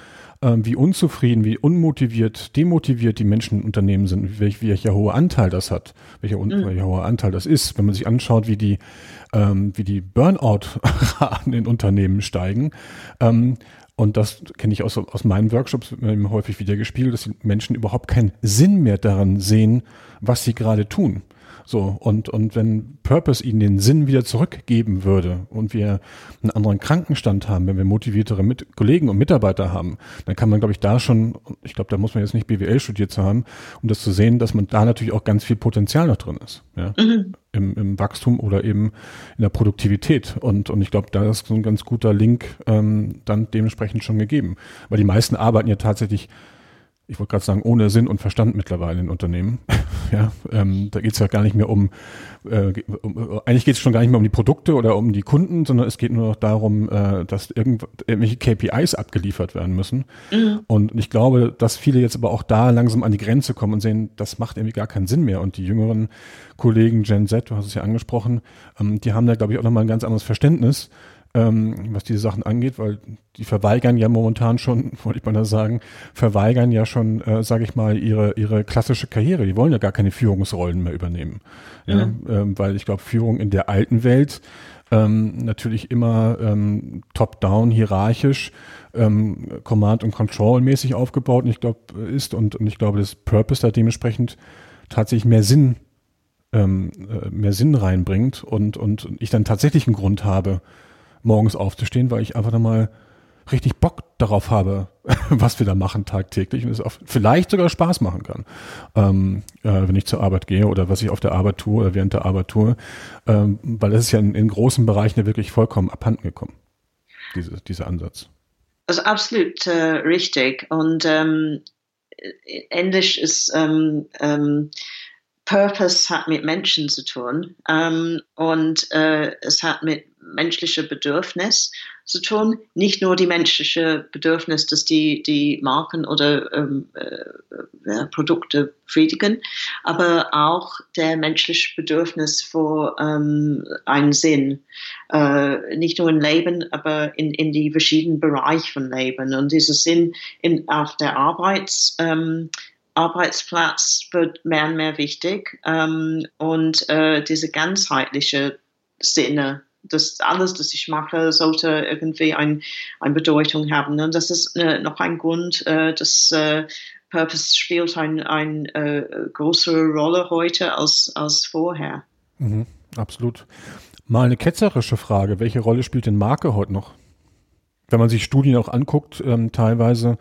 ähm, wie unzufrieden, wie unmotiviert, demotiviert die Menschen in Unternehmen sind, welch, welcher hohe Anteil das hat, welcher, mhm. welcher hohe Anteil das ist. Wenn man sich anschaut, wie die, ähm, wie die Burnout-Raten in Unternehmen steigen, ähm, und das kenne ich aus, aus meinen Workshops häufig wieder gespiegelt, dass die Menschen überhaupt keinen Sinn mehr daran sehen, was sie gerade tun. So, und, und wenn Purpose ihnen den Sinn wieder zurückgeben würde und wir einen anderen Krankenstand haben, wenn wir motiviertere Mit Kollegen und Mitarbeiter haben, dann kann man, glaube ich, da schon, ich glaube, da muss man jetzt nicht BWL studiert zu haben, um das zu sehen, dass man da natürlich auch ganz viel Potenzial noch drin ist. Ja? Mhm. Im, Im Wachstum oder eben in der Produktivität. Und, und ich glaube, da ist so ein ganz guter Link ähm, dann dementsprechend schon gegeben. Weil die meisten arbeiten ja tatsächlich ich wollte gerade sagen, ohne Sinn und Verstand mittlerweile in Unternehmen. ja, ähm, da geht es ja gar nicht mehr um, äh, um eigentlich geht es schon gar nicht mehr um die Produkte oder um die Kunden, sondern es geht nur noch darum, äh, dass irgendw irgendwelche KPIs abgeliefert werden müssen. Mhm. Und ich glaube, dass viele jetzt aber auch da langsam an die Grenze kommen und sehen, das macht irgendwie gar keinen Sinn mehr. Und die jüngeren Kollegen Gen Z, du hast es ja angesprochen, ähm, die haben da, glaube ich, auch nochmal ein ganz anderes Verständnis ähm, was diese Sachen angeht, weil die verweigern ja momentan schon, wollte ich mal sagen, verweigern ja schon, äh, sage ich mal, ihre ihre klassische Karriere. Die wollen ja gar keine Führungsrollen mehr übernehmen, ja, mhm. ähm, weil ich glaube, Führung in der alten Welt ähm, natürlich immer ähm, top-down, hierarchisch, ähm, Command- und Control-mäßig aufgebaut und ich glaube, ist und, und ich glaube, das Purpose da dementsprechend tatsächlich mehr Sinn ähm, äh, mehr Sinn reinbringt und, und ich dann tatsächlich einen Grund habe, morgens aufzustehen, weil ich einfach dann mal richtig Bock darauf habe, was wir da machen tagtäglich und es auch vielleicht sogar Spaß machen kann, ähm, äh, wenn ich zur Arbeit gehe oder was ich auf der Arbeit tue oder während der Arbeit tue, ähm, weil das ist ja in, in großen Bereichen ja wirklich vollkommen abhanden gekommen, diese, dieser Ansatz. Also absolut äh, richtig. Und ähm, ähnlich ist ähm, ähm, Purpose hat mit Menschen zu tun. Ähm, und äh, es hat mit menschlicher Bedürfnis zu tun. Nicht nur die menschliche Bedürfnis, dass die, die Marken oder ähm, äh, Produkte befriedigen, aber auch der menschliche Bedürfnis für ähm, einen Sinn. Äh, nicht nur im Leben, aber in, in die verschiedenen Bereiche von Leben. Und dieser Sinn in, auf der Arbeits, ähm, Arbeitsplatz wird mehr und mehr wichtig ähm, und äh, diese ganzheitliche Sinne, das alles, was ich mache, sollte irgendwie ein, eine Bedeutung haben. Und das ist äh, noch ein Grund, äh, dass äh, Purpose spielt eine ein, äh, größere Rolle heute als, als vorher. Mhm, absolut. Mal eine ketzerische Frage. Welche Rolle spielt denn Marke heute noch? Wenn man sich Studien auch anguckt, ähm, teilweise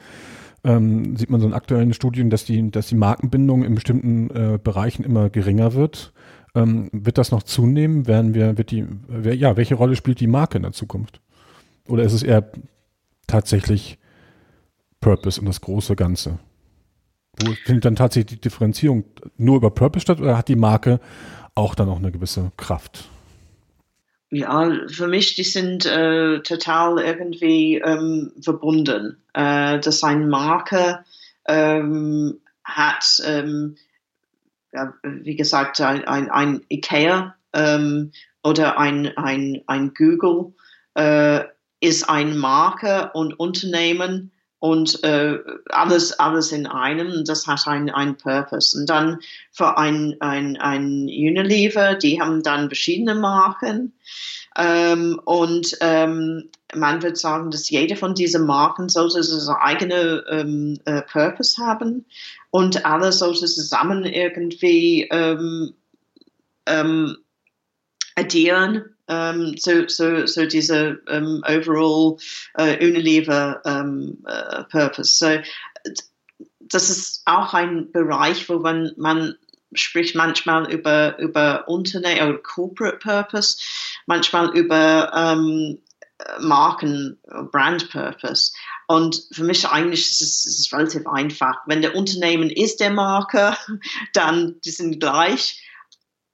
ähm, sieht man so in aktuellen Studien, dass die, dass die Markenbindung in bestimmten äh, Bereichen immer geringer wird. Ähm, wird das noch zunehmen? Werden wir, wird die, wer, ja, welche Rolle spielt die Marke in der Zukunft? Oder ist es eher tatsächlich Purpose und das große Ganze? Wo findet dann tatsächlich die Differenzierung nur über Purpose statt oder hat die Marke auch dann noch eine gewisse Kraft? ja, für mich, die sind äh, total irgendwie ähm, verbunden. Äh, dass ein Marke ähm, hat, ähm, ja, wie gesagt, ein, ein, IKEA ähm, oder ein, ein, ein Google äh, ist ein Marke und Unternehmen und äh, alles, alles in einem. Das hat ein, ein Purpose. Und dann für ein, ein, ein Unilever, die haben dann verschiedene Marken. Ähm, und ähm, man wird sagen, dass jede von diesen Marken sollte seine eigene ähm, äh, Purpose haben und alle sollte zusammen irgendwie ähm, ähm, addieren um, so, so, so diese um, overall uh, Unilever uh, Purpose. So, das ist auch ein Bereich, wo man, man spricht manchmal über, über Unternehmen oder Corporate Purpose, manchmal über um, Marken, Brand Purpose. Und für mich eigentlich ist es, ist es relativ einfach. Wenn der Unternehmen ist der Marke, dann die sind gleich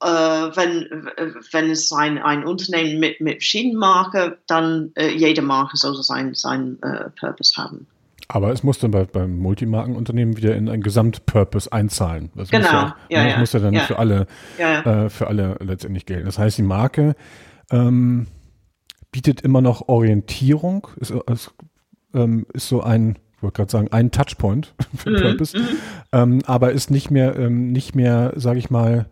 äh, wenn, wenn es ein, ein Unternehmen mit, mit verschiedenen Marken, dann äh, jede Marke sollte seinen sein, äh, Purpose haben. Aber es muss dann bei, beim Multimarkenunternehmen wieder in ein Gesamtpurpose einzahlen. Das genau, muss ja, ja, ne, ja. muss ja dann ja. für alle, ja, äh, für alle letztendlich gelten. Das heißt, die Marke ähm, bietet immer noch Orientierung, ist, ist, ähm, ist so ein, ich wollte gerade sagen, ein Touchpoint für Mhm, Purpose, mhm. ähm, aber ist nicht mehr, ähm, nicht mehr, sage ich mal,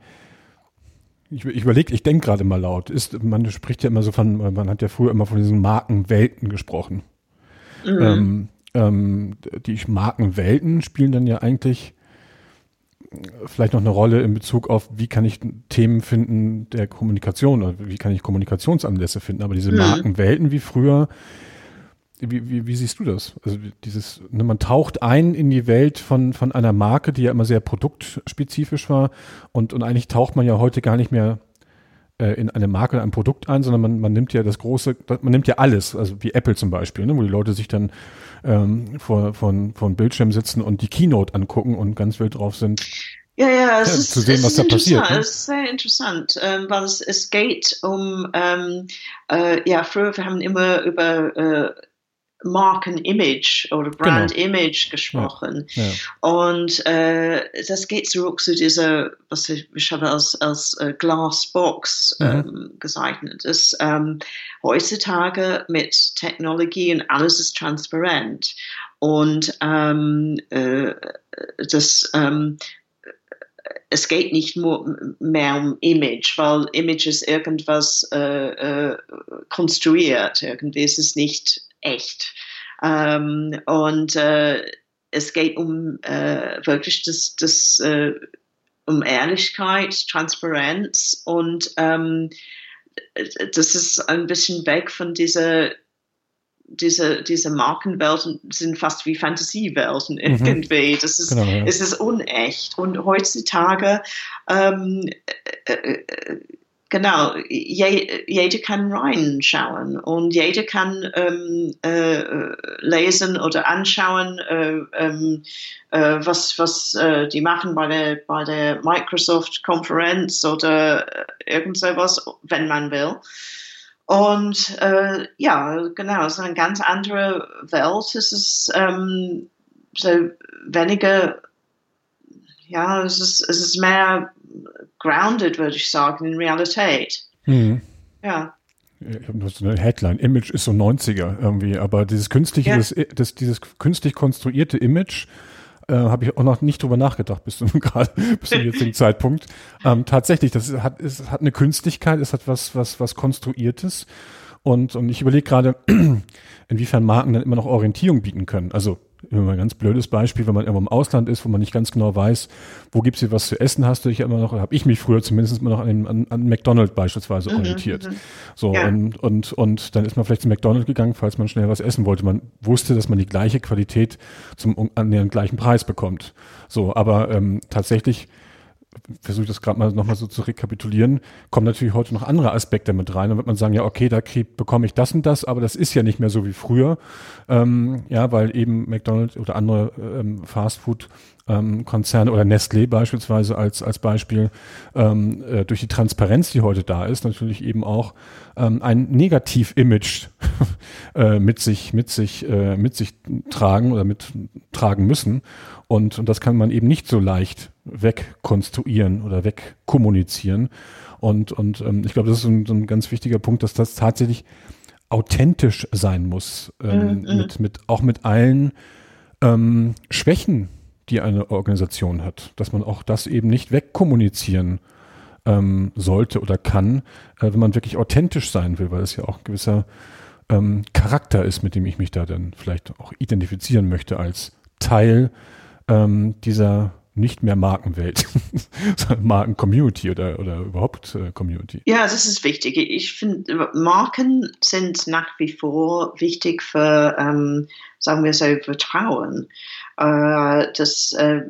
ich, ich überlege, ich denke gerade mal laut. Ist, man spricht ja immer so von, man hat ja früher immer von diesen Markenwelten gesprochen. Mhm. Ähm, ähm, die Markenwelten spielen dann ja eigentlich vielleicht noch eine Rolle in Bezug auf, wie kann ich Themen finden der Kommunikation oder wie kann ich Kommunikationsanlässe finden. Aber diese Mhm. Markenwelten wie früher, wie, wie, wie siehst du das? Also dieses, ne, man taucht ein in die Welt von, von einer Marke, die ja immer sehr produktspezifisch war und, und eigentlich taucht man ja heute gar nicht mehr äh, in eine Marke oder ein Produkt ein, sondern man, man nimmt ja das große, man nimmt ja alles, also wie Apple zum Beispiel, ne, wo die Leute sich dann ähm, vor, von, von Bildschirm sitzen und die Keynote angucken und ganz wild drauf sind. Ja, ja, es Ja, ist, zu sehen, es was ist da passiert, ne? Es ist sehr interessant, ähm, weil es, es geht um, ähm, äh, ja, früher, wir haben immer über, äh, Markenimage oder Brand-Image genau. gesprochen. Ja, ja. Und äh, das geht zurück zu dieser, was ich, ich habe als, als äh, Glassbox mhm. ähm, gezeichnet. Das, ähm, heutzutage mit Technologie und alles ist transparent. Und ähm, äh, das ähm, es geht nicht mehr um Image, weil Image ist irgendwas äh, äh, konstruiert, irgendwie ist es nicht echt. Ähm, und äh, es geht um äh, wirklich das, das äh, um Ehrlichkeit, Transparenz und ähm, das ist ein bisschen weg von dieser diese, diese Markenwelten sind fast wie Fantasiewelten mhm. irgendwie. Das ist, genau, ja. es ist unecht. Und heutzutage, ähm, äh, äh, genau, je, jeder kann reinschauen und jeder kann ähm, äh, lesen oder anschauen, äh, ähm, äh, was, was äh, die machen bei der, bei der Microsoft-Konferenz oder irgend sowas, wenn man will. Und äh, ja, genau, es ist eine ganz andere Welt. Es ist ähm, so weniger, ja, es ist, es ist mehr grounded, würde ich sagen, in Realität. Mhm. Ja. Ich habe nur so eine Headline. Image ist so 90er irgendwie, aber dieses künstliche, ja. das, das, dieses künstlich konstruierte Image, äh, habe ich auch noch nicht drüber nachgedacht bis zum gerade bis zum jetzigen Zeitpunkt. Ähm, tatsächlich, das hat, es hat eine Künstlichkeit, es hat was was was konstruiertes und und ich überlege gerade, inwiefern Marken dann immer noch Orientierung bieten können. Also immer ein ganz blödes Beispiel, wenn man irgendwo im Ausland ist, wo man nicht ganz genau weiß, wo gibt's hier was zu essen, hast du dich immer noch, habe ich mich früher zumindest immer noch an, an, an McDonald's beispielsweise mhm, orientiert. Mhm. So, ja. und, und, und dann ist man vielleicht zu McDonald's gegangen, falls man schnell was essen wollte. Man wusste, dass man die gleiche Qualität zum an den gleichen Preis bekommt. So, aber ähm, tatsächlich versuche das gerade mal nochmal so zu rekapitulieren, kommen natürlich heute noch andere Aspekte mit rein. Dann wird man sagen, ja, okay, da krieg, bekomme ich das und das, aber das ist ja nicht mehr so wie früher. Ähm, ja, weil eben McDonald's oder andere ähm, Fastfood Konzerne oder Nestlé beispielsweise als, als Beispiel ähm, äh, durch die Transparenz, die heute da ist, natürlich eben auch ähm, ein Negativ-Image äh, mit sich, mit sich, äh, mit sich tragen oder mit tragen müssen. Und, und das kann man eben nicht so leicht wegkonstruieren oder wegkommunizieren. Und, und ähm, ich glaube, das ist ein, ein ganz wichtiger Punkt, dass das tatsächlich authentisch sein muss, ähm, mhm. mit, mit, auch mit allen ähm, Schwächen, die eine Organisation hat, dass man auch das eben nicht wegkommunizieren ähm, sollte oder kann, äh, wenn man wirklich authentisch sein will, weil es ja auch ein gewisser ähm, Charakter ist, mit dem ich mich da dann vielleicht auch identifizieren möchte als Teil ähm, dieser nicht mehr Markenwelt, sondern Marken-Community oder, oder überhaupt äh, Community. Ja, das ist wichtig. Ich finde, Marken sind nach wie vor wichtig für, ähm, sagen wir so, Vertrauen. Äh, das, äh,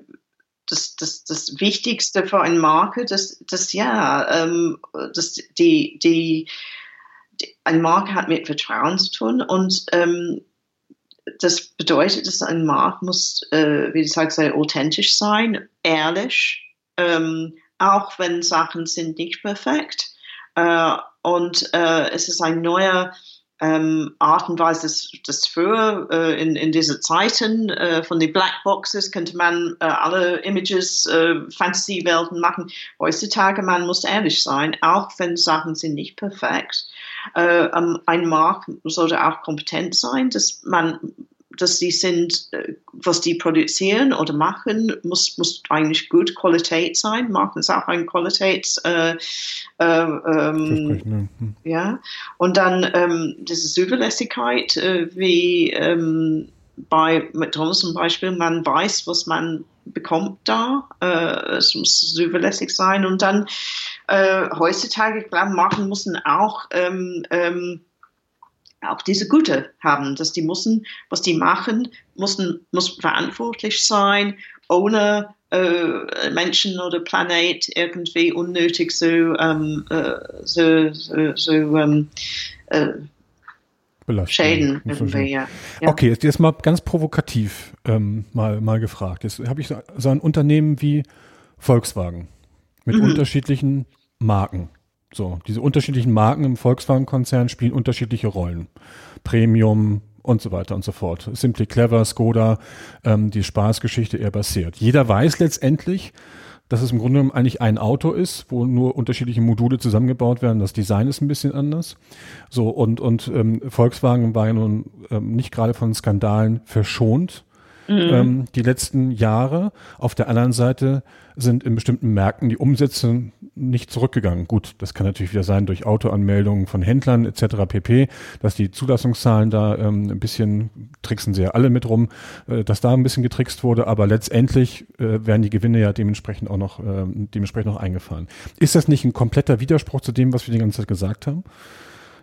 das, das, das Wichtigste für eine Marke, das, das ja, ähm, das, die, die, die, eine Marke hat mit Vertrauen zu tun und ähm, das bedeutet, dass ein Markt muss, äh, wie gesagt, sehr authentisch sein, ehrlich, ähm, auch wenn Sachen sind nicht perfekt. Äh, und äh, es ist ein neuer ähm, Art und Weise, das, das früher äh, in, in diese Zeiten äh, von den Blackboxes könnte man äh, alle Images, äh, Fantasiewelten machen. Heutzutage man muss ehrlich sein, auch wenn Sachen sind nicht perfekt. Äh, ähm, ein Markt sollte auch kompetent sein, dass man dass sie sind, äh, was die produzieren oder machen, muss, muss eigentlich gut Qualität sein. Marken ist auch ein Qualitäts, äh, äh, ähm, hm. ja. Und dann ähm, diese Zuverlässigkeit, äh, wie ähm, bei McDonalds zum Beispiel, man weiß, was man bekommt da. Äh, es muss zuverlässig sein. Und dann äh, heutzutage, Marken müssen auch ähm, ähm, auch diese Güte haben, dass die müssen, was die machen, müssen, muss verantwortlich sein, ohne äh, Menschen oder Planet irgendwie unnötig so, ähm, äh, so, so, so ähm, äh, Schäden. Ja. Ja. Okay, jetzt, jetzt mal ganz provokativ ähm, mal, mal gefragt. Jetzt habe ich so, so ein Unternehmen wie Volkswagen mit mhm. unterschiedlichen Marken. So, diese unterschiedlichen Marken im Volkswagen-Konzern spielen unterschiedliche Rollen. Premium, und so weiter und so fort. Simply Clever, Skoda, ähm, die Spaßgeschichte eher basiert. Jeder weiß letztendlich, dass es im Grunde genommen eigentlich ein Auto ist, wo nur unterschiedliche Module zusammengebaut werden. Das Design ist ein bisschen anders. So und und ähm, Volkswagen war ja nun ähm, nicht gerade von Skandalen verschont mhm. ähm, die letzten Jahre. Auf der anderen Seite sind in bestimmten Märkten die Umsätze nicht zurückgegangen. Gut, das kann natürlich wieder sein durch Autoanmeldungen von Händlern etc. pp, dass die Zulassungszahlen da ähm, ein bisschen tricksen sie ja alle mit rum, äh, dass da ein bisschen getrickst wurde, aber letztendlich äh, werden die Gewinne ja dementsprechend auch noch äh, dementsprechend noch eingefahren. Ist das nicht ein kompletter Widerspruch zu dem, was wir die ganze Zeit gesagt haben?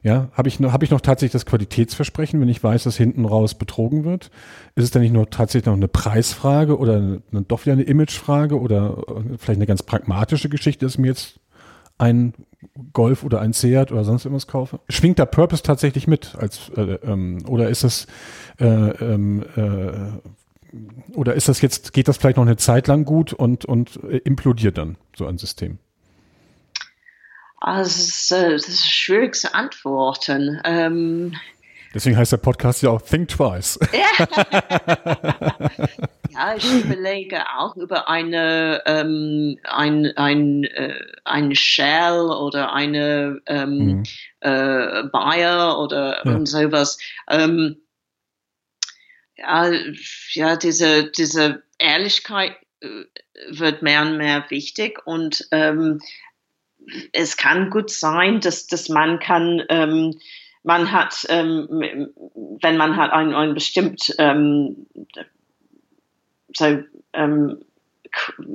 Ja, habe ich, noch, hab ich noch tatsächlich das Qualitätsversprechen, wenn ich weiß, dass hinten raus betrogen wird? Ist es dann nicht nur tatsächlich noch eine Preisfrage oder eine, doch wieder eine Imagefrage oder äh, vielleicht eine ganz pragmatische Geschichte, dass ich mir jetzt ein Golf oder ein Seat oder sonst irgendwas kaufe? Schwingt da Purpose tatsächlich mit als äh, ähm, oder ist es äh, ähm, äh, oder ist das jetzt, geht das vielleicht noch eine Zeit lang gut und, und äh, implodiert dann so ein System? Also, das ist, äh, schwierig zu antworten. Ähm, Deswegen heißt der Podcast ja auch Think Twice. ja, ich überlege auch über eine, ähm, ein, ein, äh, ein Shell oder eine ähm, mhm. äh, Bayer oder ja. und sowas. Ähm, ja, ja, diese, diese Ehrlichkeit äh, wird mehr und mehr wichtig und ähm, es kann gut sein, dass, dass man kann, ähm, man hat, ähm, wenn man hat ein, ein bestimmt ähm, so, ähm,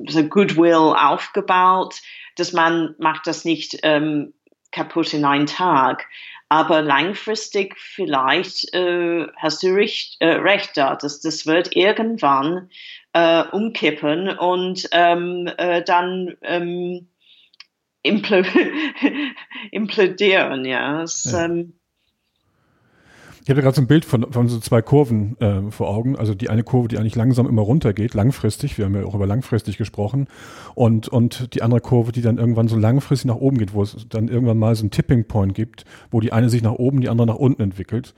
so Goodwill aufgebaut, dass man macht das nicht ähm, kaputt in einen Tag. Aber langfristig vielleicht äh, hast du recht, äh, recht da, dass das wird irgendwann äh, umkippen und ähm, äh, dann ähm, implodieren, ja. Es, ja. Ähm, ich habe gerade so ein Bild von, von so zwei Kurven äh, vor Augen. Also die eine Kurve, die eigentlich langsam immer runtergeht, langfristig. Wir haben ja auch über langfristig gesprochen. Und, und die andere Kurve, die dann irgendwann so langfristig nach oben geht, wo es dann irgendwann mal so einen Tipping Point gibt, wo die eine sich nach oben, die andere nach unten entwickelt.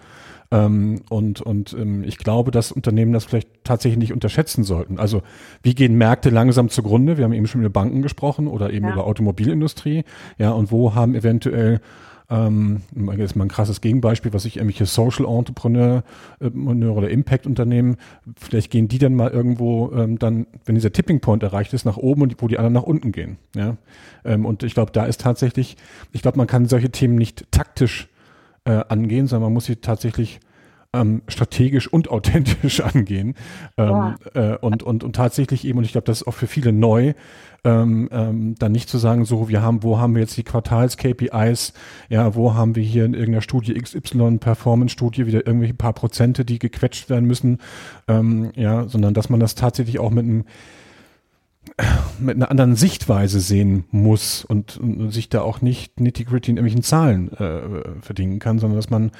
Ähm, und und ähm, ich glaube, dass Unternehmen das vielleicht tatsächlich nicht unterschätzen sollten. Also wie gehen Märkte langsam zugrunde? Wir haben eben schon über Banken gesprochen oder eben ja. über Automobilindustrie. Ja, und wo haben eventuell ähm, jetzt mal ein krasses Gegenbeispiel, was ich irgendwelche Social Entrepreneur äh, oder Impact Unternehmen, vielleicht gehen die dann mal irgendwo ähm, dann, wenn dieser Tipping Point erreicht ist, nach oben und wo die anderen nach unten gehen. Ja? Ähm, und ich glaube, da ist tatsächlich, ich glaube, man kann solche Themen nicht taktisch äh, angehen, sondern man muss sie tatsächlich ähm, strategisch und authentisch angehen. Ähm, äh, und, und, und tatsächlich eben, und ich glaube, das ist auch für viele neu, ähm, ähm, dann nicht zu sagen, so, wir haben, wo haben wir jetzt die Quartals-KPIs, ja, wo haben wir hier in irgendeiner Studie XY, Performance-Studie, wieder irgendwelche paar Prozente, die gequetscht werden müssen, ähm, ja, sondern dass man das tatsächlich auch mit einem mit einer anderen Sichtweise sehen muss und, und sich da auch nicht nitty-gritty in irgendwelchen Zahlen äh, verdienen kann, sondern dass man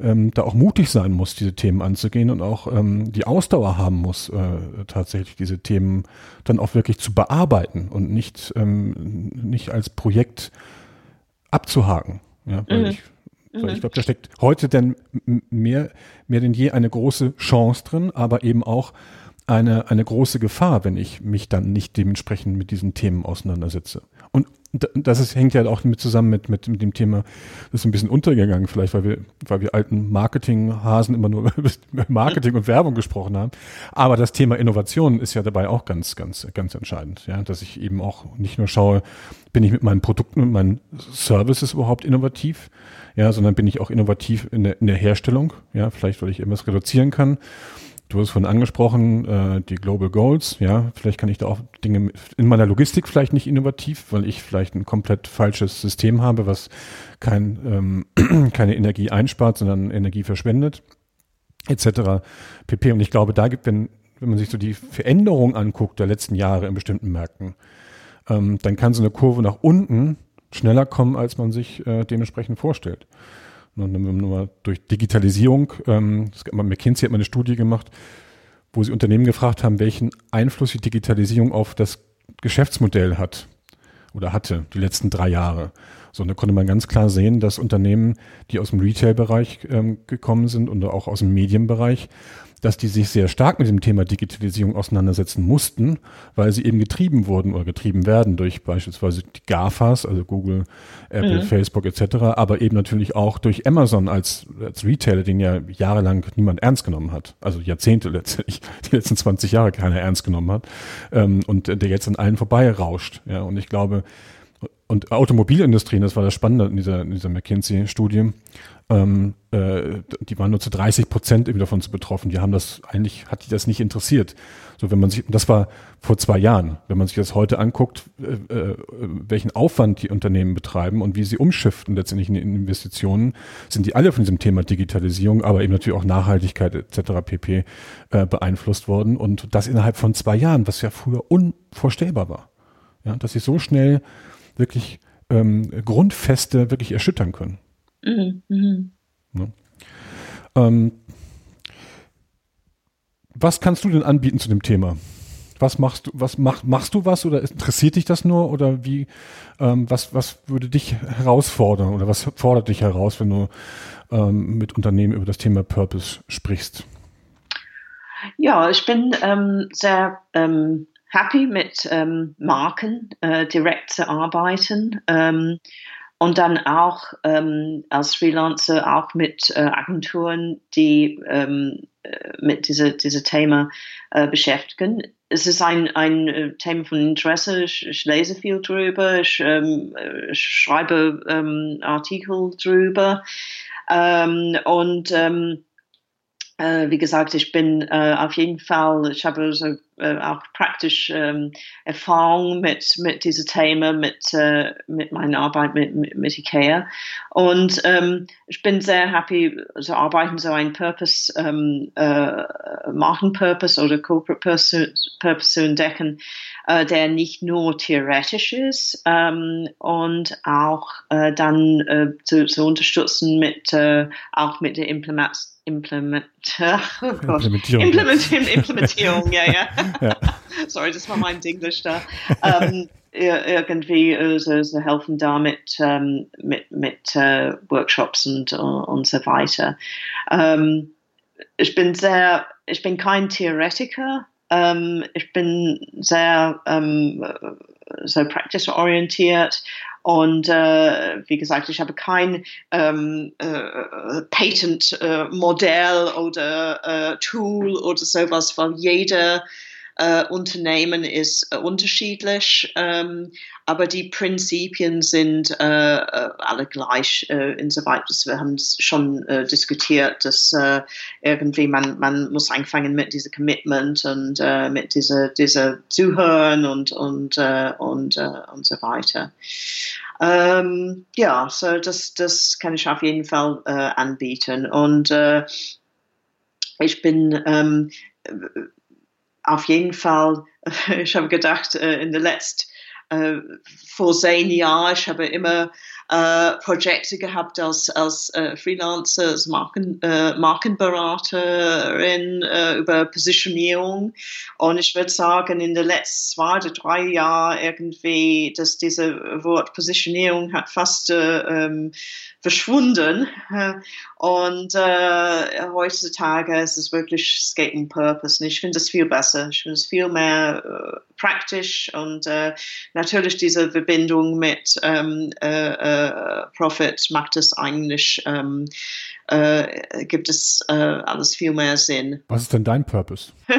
ähm, da auch mutig sein muss, diese Themen anzugehen und auch ähm, die Ausdauer haben muss, äh, tatsächlich diese Themen dann auch wirklich zu bearbeiten und nicht, ähm, nicht als Projekt abzuhaken. Ja, weil mhm. ich, weil ich mhm. glaube, da steckt heute denn mehr, mehr denn je eine große Chance drin, aber eben auch eine, eine große Gefahr, wenn ich mich dann nicht dementsprechend mit diesen Themen auseinandersetze. Und das ist, hängt ja auch mit zusammen mit, mit, mit dem Thema, das ist ein bisschen untergegangen vielleicht, weil wir, weil wir alten Marketinghasen immer nur über Marketing und Werbung gesprochen haben. Aber das Thema Innovation ist ja dabei auch ganz, ganz, ganz entscheidend, ja, dass ich eben auch nicht nur schaue, bin ich mit meinen Produkten und meinen Services überhaupt innovativ, ja, sondern bin ich auch innovativ in der, in der Herstellung, ja, vielleicht, weil ich irgendwas reduzieren kann Du hast vorhin angesprochen, äh, die Global Goals, ja, vielleicht kann ich da auch Dinge in meiner Logistik vielleicht nicht innovativ, weil ich vielleicht ein komplett falsches System habe, was kein, ähm, keine Energie einspart, sondern Energie verschwendet, etc. pp. Und ich glaube, da gibt, wenn, wenn man sich so die Veränderung anguckt der letzten Jahre in bestimmten Märkten, ähm, dann kann so eine Kurve nach unten schneller kommen, als man sich äh, dementsprechend vorstellt. Nur durch Digitalisierung, ähm, McKinsey hat mal eine Studie gemacht, wo sie Unternehmen gefragt haben, welchen Einfluss die Digitalisierung auf das Geschäftsmodell hat oder hatte die letzten drei Jahre. So, und da konnte man ganz klar sehen, dass Unternehmen, die aus dem Retail-Bereich ähm, gekommen sind und auch aus dem Medienbereich, dass die sich sehr stark mit dem Thema Digitalisierung auseinandersetzen mussten, weil sie eben getrieben wurden oder getrieben werden durch beispielsweise die GAFAs, also Google, Apple, mhm. Facebook etc., aber eben natürlich auch durch Amazon als, als Retailer, den ja jahrelang niemand ernst genommen hat, also Jahrzehnte letztlich, die letzten 20 Jahre keiner ernst genommen hat ähm, und der jetzt an allen vorbei rauscht. Ja, und ich glaube, und Automobilindustrie, das war das Spannende in dieser, in dieser McKinsey-Studie, ähm, äh, die waren nur zu 30 Prozent eben davon zu betroffen. Die haben das eigentlich, hat die das nicht interessiert. So, wenn man sich, das war vor zwei Jahren, wenn man sich das heute anguckt, äh, äh, welchen Aufwand die Unternehmen betreiben und wie sie umschiften letztendlich in Investitionen, sind die alle von diesem Thema Digitalisierung, aber eben natürlich auch Nachhaltigkeit etc. pp. Äh, beeinflusst worden. Und das innerhalb von zwei Jahren, was ja früher unvorstellbar war. Ja, dass sie so schnell wirklich ähm, Grundfeste wirklich erschüttern können. Mhm. Mhm. Ne? Ähm, was kannst du denn anbieten zu dem Thema? Was machst du, was mach, machst du was oder interessiert dich das nur oder wie, ähm, was, was würde dich herausfordern oder was fordert dich heraus, wenn du ähm, mit Unternehmen über das Thema Purpose sprichst? Ja, ich bin ähm, sehr ähm, happy mit ähm, Marken äh, direkt zu arbeiten ähm, und dann auch ähm, als Freelancer auch mit äh, Agenturen, die ähm, äh, mit diesem diese Thema äh, beschäftigen. Es ist ein, ein äh, Thema von Interesse. Ich, ich lese viel drüber, ich, ähm, ich schreibe ähm, Artikel drüber ähm, und ähm, äh, wie gesagt, ich bin äh, auf jeden Fall, ich habe so, äh, auch praktisch ähm, Erfahrung mit, mit diesem Thema, mit, äh, mit meiner Arbeit mit, mit, mit IKEA. Und ähm, ich bin sehr happy, so arbeiten, so ein Purpose, ähm, äh, Markenpurpose oder Corporate Purpose, Purpose zu entdecken, äh, der nicht nur theoretisch ist ähm, und auch äh, dann äh, zu, zu unterstützen mit äh, auch mit der Implementation Implement oh Implementierung. Implementierung, Implementierung, ja, ja. ja. Sorry, das war mein Englisch da. Um, irgendwie äh, so, so helfen damit ähm, mit, mit äh, Workshops und, und so weiter. Ähm, ich bin sehr, ich bin kein Theoretiker. Ähm, ich bin sehr ähm, so practice-orientiert und äh, wie gesagt, ich habe kein ähm, äh, Patent-Modell äh, oder äh, Tool oder sowas, weil jeder äh, Unternehmen ist äh, unterschiedlich, ähm, aber die Prinzipien sind äh, äh alle gleich. Äh, insoweit, wir haben es schon diskutiert, dass irgendwie man, man muss anfangen mit diesem Commitment und mit dieser, dieser Zuhören und, und, und, und so weiter. Ähm, ja, so das, das kann ich auf jeden Fall anbieten. Und ich bin ähm, auf jeden Fall, ich habe gedacht, äh, in der letzten, äh, vor zehn Jahren, ich habe immer äh, Projekte gehabt als, als äh, Freelancer, als Marken, äh, Markenberaterin äh, über Positionierung. Und ich würde sagen, in den letzten zwei oder drei Jahren irgendwie, dass diese Wort Positionierung hat fast äh, ähm, verschwunden. Und äh, heutzutage ist es wirklich, um Purpose. Ich finde es viel besser. Ich finde es viel mehr äh, praktisch und äh, natürlich diese Verbindung mit ähm, äh, äh, Profit macht es eigentlich, ähm, äh, gibt es alles viel mehr Sinn. Was ist denn dein Purpose?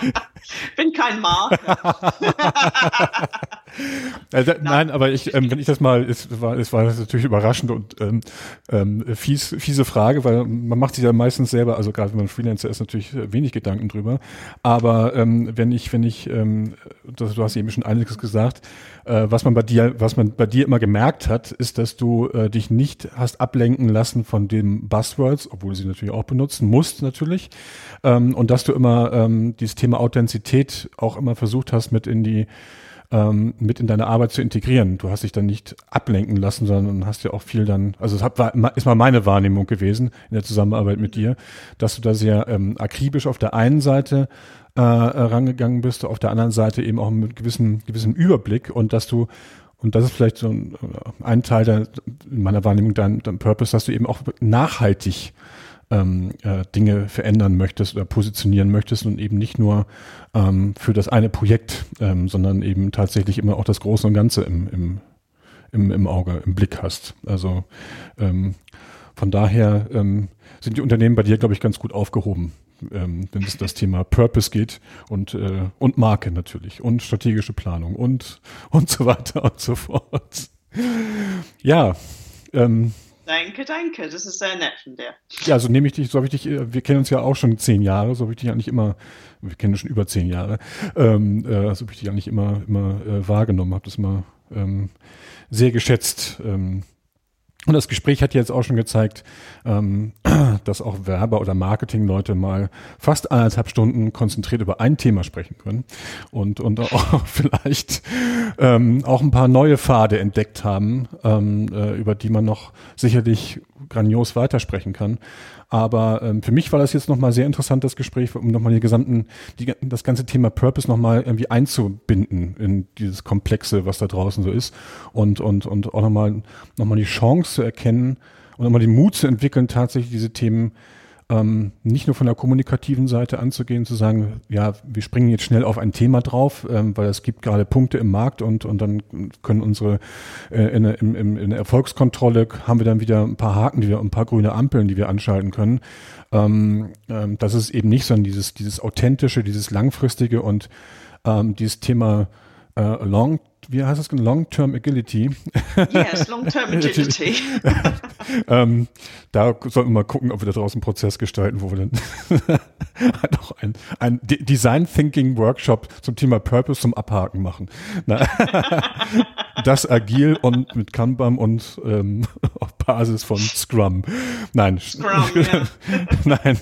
bin kein Marker. also, nein, aber ich, ähm, wenn ich das mal, es war, es war natürlich überraschend und ähm, ähm, fies, fiese Frage, weil man macht sich ja meistens selber, also gerade wenn man Freelancer ist, natürlich wenig Gedanken drüber. Aber ähm, wenn ich, wenn ich, ähm, das, du hast eben schon einiges gesagt, äh, was man bei dir, was man bei dir immer gemerkt hat, ist, dass du äh, dich nicht hast ablenken lassen von den Buzzwords, obwohl du sie natürlich auch benutzen musst natürlich, ähm, und dass du immer ähm, dieses Thema Authentizität auch immer versucht hast, mit in die ähm, mit in deine Arbeit zu integrieren. Du hast dich dann nicht ablenken lassen, sondern hast ja auch viel dann, also es hat, war, ist mal meine Wahrnehmung gewesen in der Zusammenarbeit mit dir, dass du da sehr ähm, akribisch auf der einen Seite äh, rangegangen bist, auf der anderen Seite eben auch mit gewissem, gewissem Überblick und dass du und das ist vielleicht so ein, ein Teil der, in meiner Wahrnehmung dein, dein Purpose, dass du eben auch nachhaltig ähm, äh, Dinge verändern möchtest oder positionieren möchtest und eben nicht nur ähm, für das eine Projekt, ähm, sondern eben tatsächlich immer auch das Große und Ganze im, im, im, im Auge, im Blick hast. Also ähm, von daher ähm, sind die Unternehmen bei dir, glaube ich, ganz gut aufgehoben, ähm, wenn es das Thema Purpose geht und, äh, und Marke natürlich und strategische Planung und, und so weiter und so fort. Ja, ähm, Danke, danke. Das ist sehr nett von dir. Ja, so nehme ich dich, so habe ich dich, äh, wir kennen uns ja auch schon zehn Jahre, so habe ich dich eigentlich immer, wir kennen schon über zehn Jahre, ähm, äh, so habe ich dich eigentlich immer, immer äh, wahrgenommen, habe das immer ähm, sehr geschätzt. Ähm, und das Gespräch hat jetzt auch schon gezeigt, ähm, dass auch Werber- oder Marketingleute mal fast eineinhalb Stunden konzentriert über ein Thema sprechen können und, und auch vielleicht ähm, auch ein paar neue Pfade entdeckt haben, ähm, äh, über die man noch sicherlich grandios weitersprechen kann. Aber ähm, für mich war das jetzt nochmal sehr interessant, das Gespräch, um nochmal die gesamten, die, das ganze Thema Purpose nochmal irgendwie einzubinden in dieses Komplexe, was da draußen so ist. Und, und, und auch nochmal noch mal die Chance zu erkennen und nochmal den Mut zu entwickeln, tatsächlich diese Themen ähm, nicht nur von der kommunikativen Seite anzugehen, zu sagen, ja, wir springen jetzt schnell auf ein Thema drauf, ähm, weil es gibt gerade Punkte im Markt und, und dann können unsere äh, in, in, in der Erfolgskontrolle haben wir dann wieder ein paar Haken, die wir, ein paar grüne Ampeln, die wir anschalten können. Ähm, ähm, das ist eben nicht, sondern dieses, dieses authentische, dieses langfristige und ähm, dieses Thema äh, Long wie heißt das? Long-Term Agility. Yes, Long-Term Agility. ähm, da sollten wir mal gucken, ob wir da draußen einen Prozess gestalten, wo wir dann noch ein, ein Design Thinking Workshop zum Thema Purpose zum Abhaken machen. das agil und mit Kanban und ähm, auf Basis von Scrum. Nein, Scrum, ja. nein,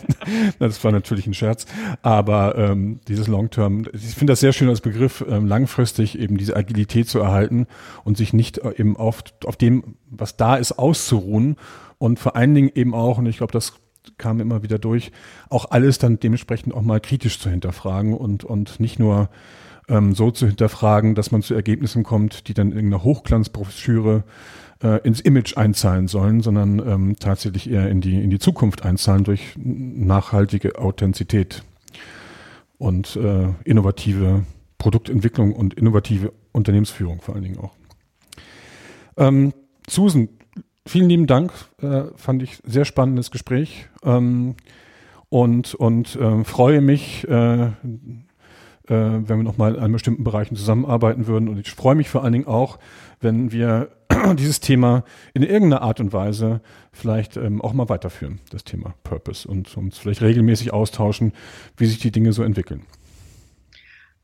das war natürlich ein Scherz. Aber ähm, dieses Long-Term, ich finde das sehr schön als Begriff, ähm, langfristig eben diese Agilität zu erhalten und sich nicht äh, eben auf, auf dem, was da ist, auszuruhen und vor allen Dingen eben auch, und ich glaube, das kam immer wieder durch, auch alles dann dementsprechend auch mal kritisch zu hinterfragen und, und nicht nur ähm, so zu hinterfragen, dass man zu Ergebnissen kommt, die dann in irgendeiner Hochglanzbroschüre äh, ins Image einzahlen sollen, sondern ähm, tatsächlich eher in die, in die Zukunft einzahlen durch nachhaltige Authentizität und äh, innovative Produktentwicklung und innovative Unternehmensführung vor allen Dingen auch. Ähm, Susan, vielen lieben Dank. Äh, fand ich sehr spannendes Gespräch. Ähm, und und äh, freue mich, äh, äh, wenn wir nochmal in bestimmten Bereichen zusammenarbeiten würden. Und ich freue mich vor allen Dingen auch, wenn wir dieses Thema in irgendeiner Art und Weise vielleicht ähm, auch mal weiterführen, das Thema Purpose, und uns vielleicht regelmäßig austauschen, wie sich die Dinge so entwickeln.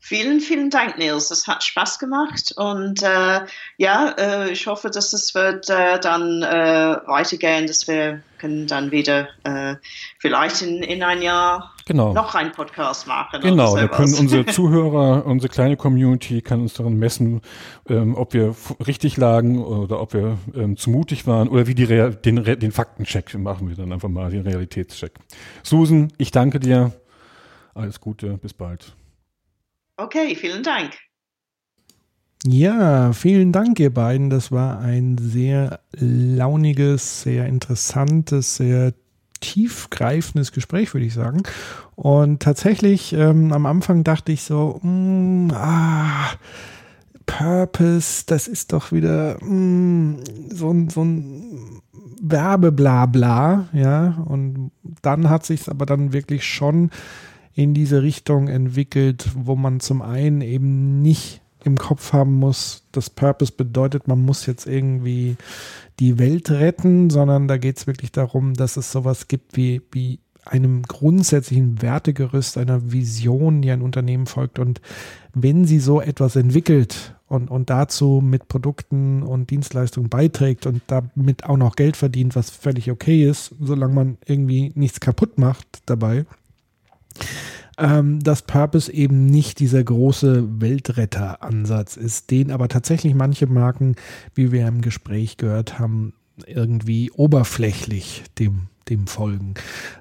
Vielen, vielen Dank, Nils. Es hat Spaß gemacht und äh, ja, äh, ich hoffe, dass es wird äh, dann äh, weitergehen, dass wir können dann wieder äh, vielleicht in, in ein Jahr genau. noch einen Podcast machen. Genau, da können unsere Zuhörer, unsere kleine Community kann uns daran messen, ähm, ob wir richtig lagen oder ob wir ähm, zu mutig waren oder wie die Real, den, den Faktencheck machen wir dann einfach mal, den Realitätscheck. Susan, ich danke dir. Alles Gute, bis bald. Okay, vielen Dank. Ja, vielen Dank, ihr beiden. Das war ein sehr launiges, sehr interessantes, sehr tiefgreifendes Gespräch, würde ich sagen. Und tatsächlich, ähm, am Anfang dachte ich so, mm, ah, Purpose, das ist doch wieder mm, so, ein, so ein Werbeblabla, ja. Und dann hat sich es aber dann wirklich schon in diese Richtung entwickelt, wo man zum einen eben nicht im Kopf haben muss, das Purpose bedeutet, man muss jetzt irgendwie die Welt retten, sondern da geht es wirklich darum, dass es sowas gibt wie, wie einem grundsätzlichen Wertegerüst, einer Vision, die ein Unternehmen folgt. Und wenn sie so etwas entwickelt und, und dazu mit Produkten und Dienstleistungen beiträgt und damit auch noch Geld verdient, was völlig okay ist, solange man irgendwie nichts kaputt macht dabei, ähm, dass Purpose eben nicht dieser große Weltretter-Ansatz ist, den aber tatsächlich manche Marken, wie wir im Gespräch gehört haben, irgendwie oberflächlich dem, dem folgen.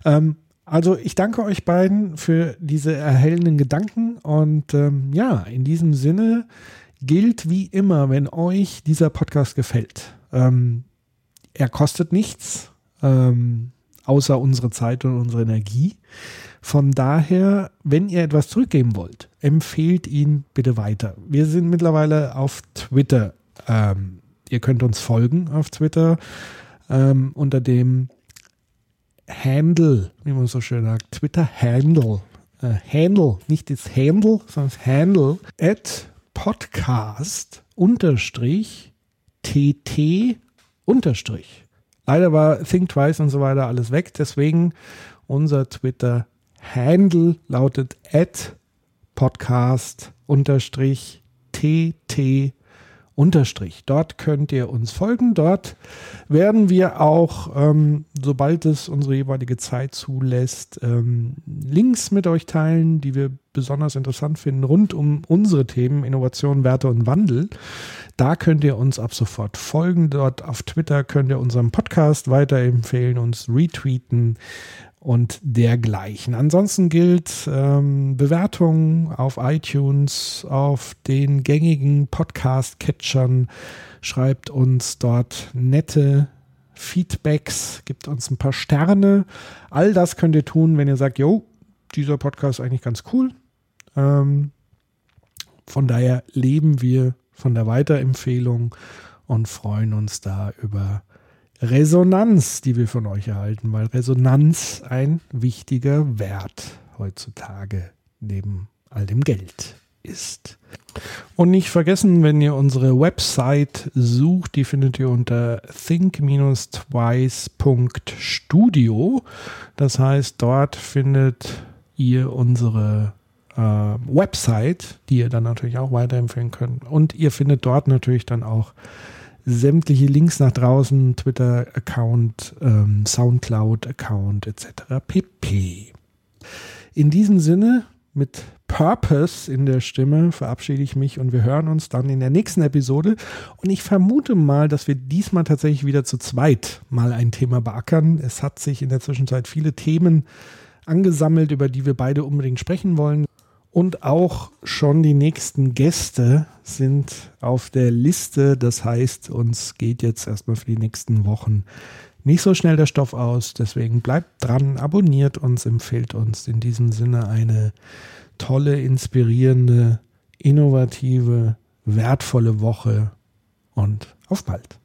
Ähm, also ich danke euch beiden für diese erhellenden Gedanken und ähm, ja, in diesem Sinne gilt wie immer, wenn euch dieser Podcast gefällt. Ähm, er kostet nichts, ähm, außer unsere Zeit und unsere Energie. Von daher, wenn ihr etwas zurückgeben wollt, empfehlt ihn bitte weiter. Wir sind mittlerweile auf Twitter. Ähm, ihr könnt uns folgen auf Twitter ähm, unter dem Handle, wie man so schön sagt, Twitter Handle. Äh, Handle, nicht das Handle, sondern das Handle at Podcast unterstrich TT unterstrich. Leider war Think Twice und so weiter alles weg, deswegen unser Twitter Handle lautet at Podcast unterstrich TT unterstrich. Dort könnt ihr uns folgen. Dort werden wir auch, ähm, sobald es unsere jeweilige Zeit zulässt, ähm, Links mit euch teilen, die wir besonders interessant finden, rund um unsere Themen Innovation, Werte und Wandel. Da könnt ihr uns ab sofort folgen. Dort auf Twitter könnt ihr unseren Podcast weiterempfehlen, uns retweeten und dergleichen. Ansonsten gilt ähm, Bewertungen auf iTunes, auf den gängigen Podcast-Catchern. Schreibt uns dort nette Feedbacks, gibt uns ein paar Sterne. All das könnt ihr tun, wenn ihr sagt, jo, dieser Podcast ist eigentlich ganz cool. Ähm, von daher leben wir von der Weiterempfehlung und freuen uns da über Resonanz, die wir von euch erhalten, weil Resonanz ein wichtiger Wert heutzutage neben all dem Geld ist. Und nicht vergessen, wenn ihr unsere Website sucht, die findet ihr unter think-twice.studio. Das heißt, dort findet ihr unsere äh, Website, die ihr dann natürlich auch weiterempfehlen könnt. Und ihr findet dort natürlich dann auch sämtliche Links nach draußen, Twitter-Account, ähm, Soundcloud-Account etc. pp. In diesem Sinne, mit Purpose in der Stimme verabschiede ich mich und wir hören uns dann in der nächsten Episode. Und ich vermute mal, dass wir diesmal tatsächlich wieder zu zweit mal ein Thema beackern. Es hat sich in der Zwischenzeit viele Themen angesammelt, über die wir beide unbedingt sprechen wollen. Und auch schon die nächsten Gäste sind auf der Liste. Das heißt, uns geht jetzt erstmal für die nächsten Wochen nicht so schnell der Stoff aus. Deswegen bleibt dran, abonniert uns, empfiehlt uns. In diesem Sinne eine tolle, inspirierende, innovative, wertvolle Woche und auf bald.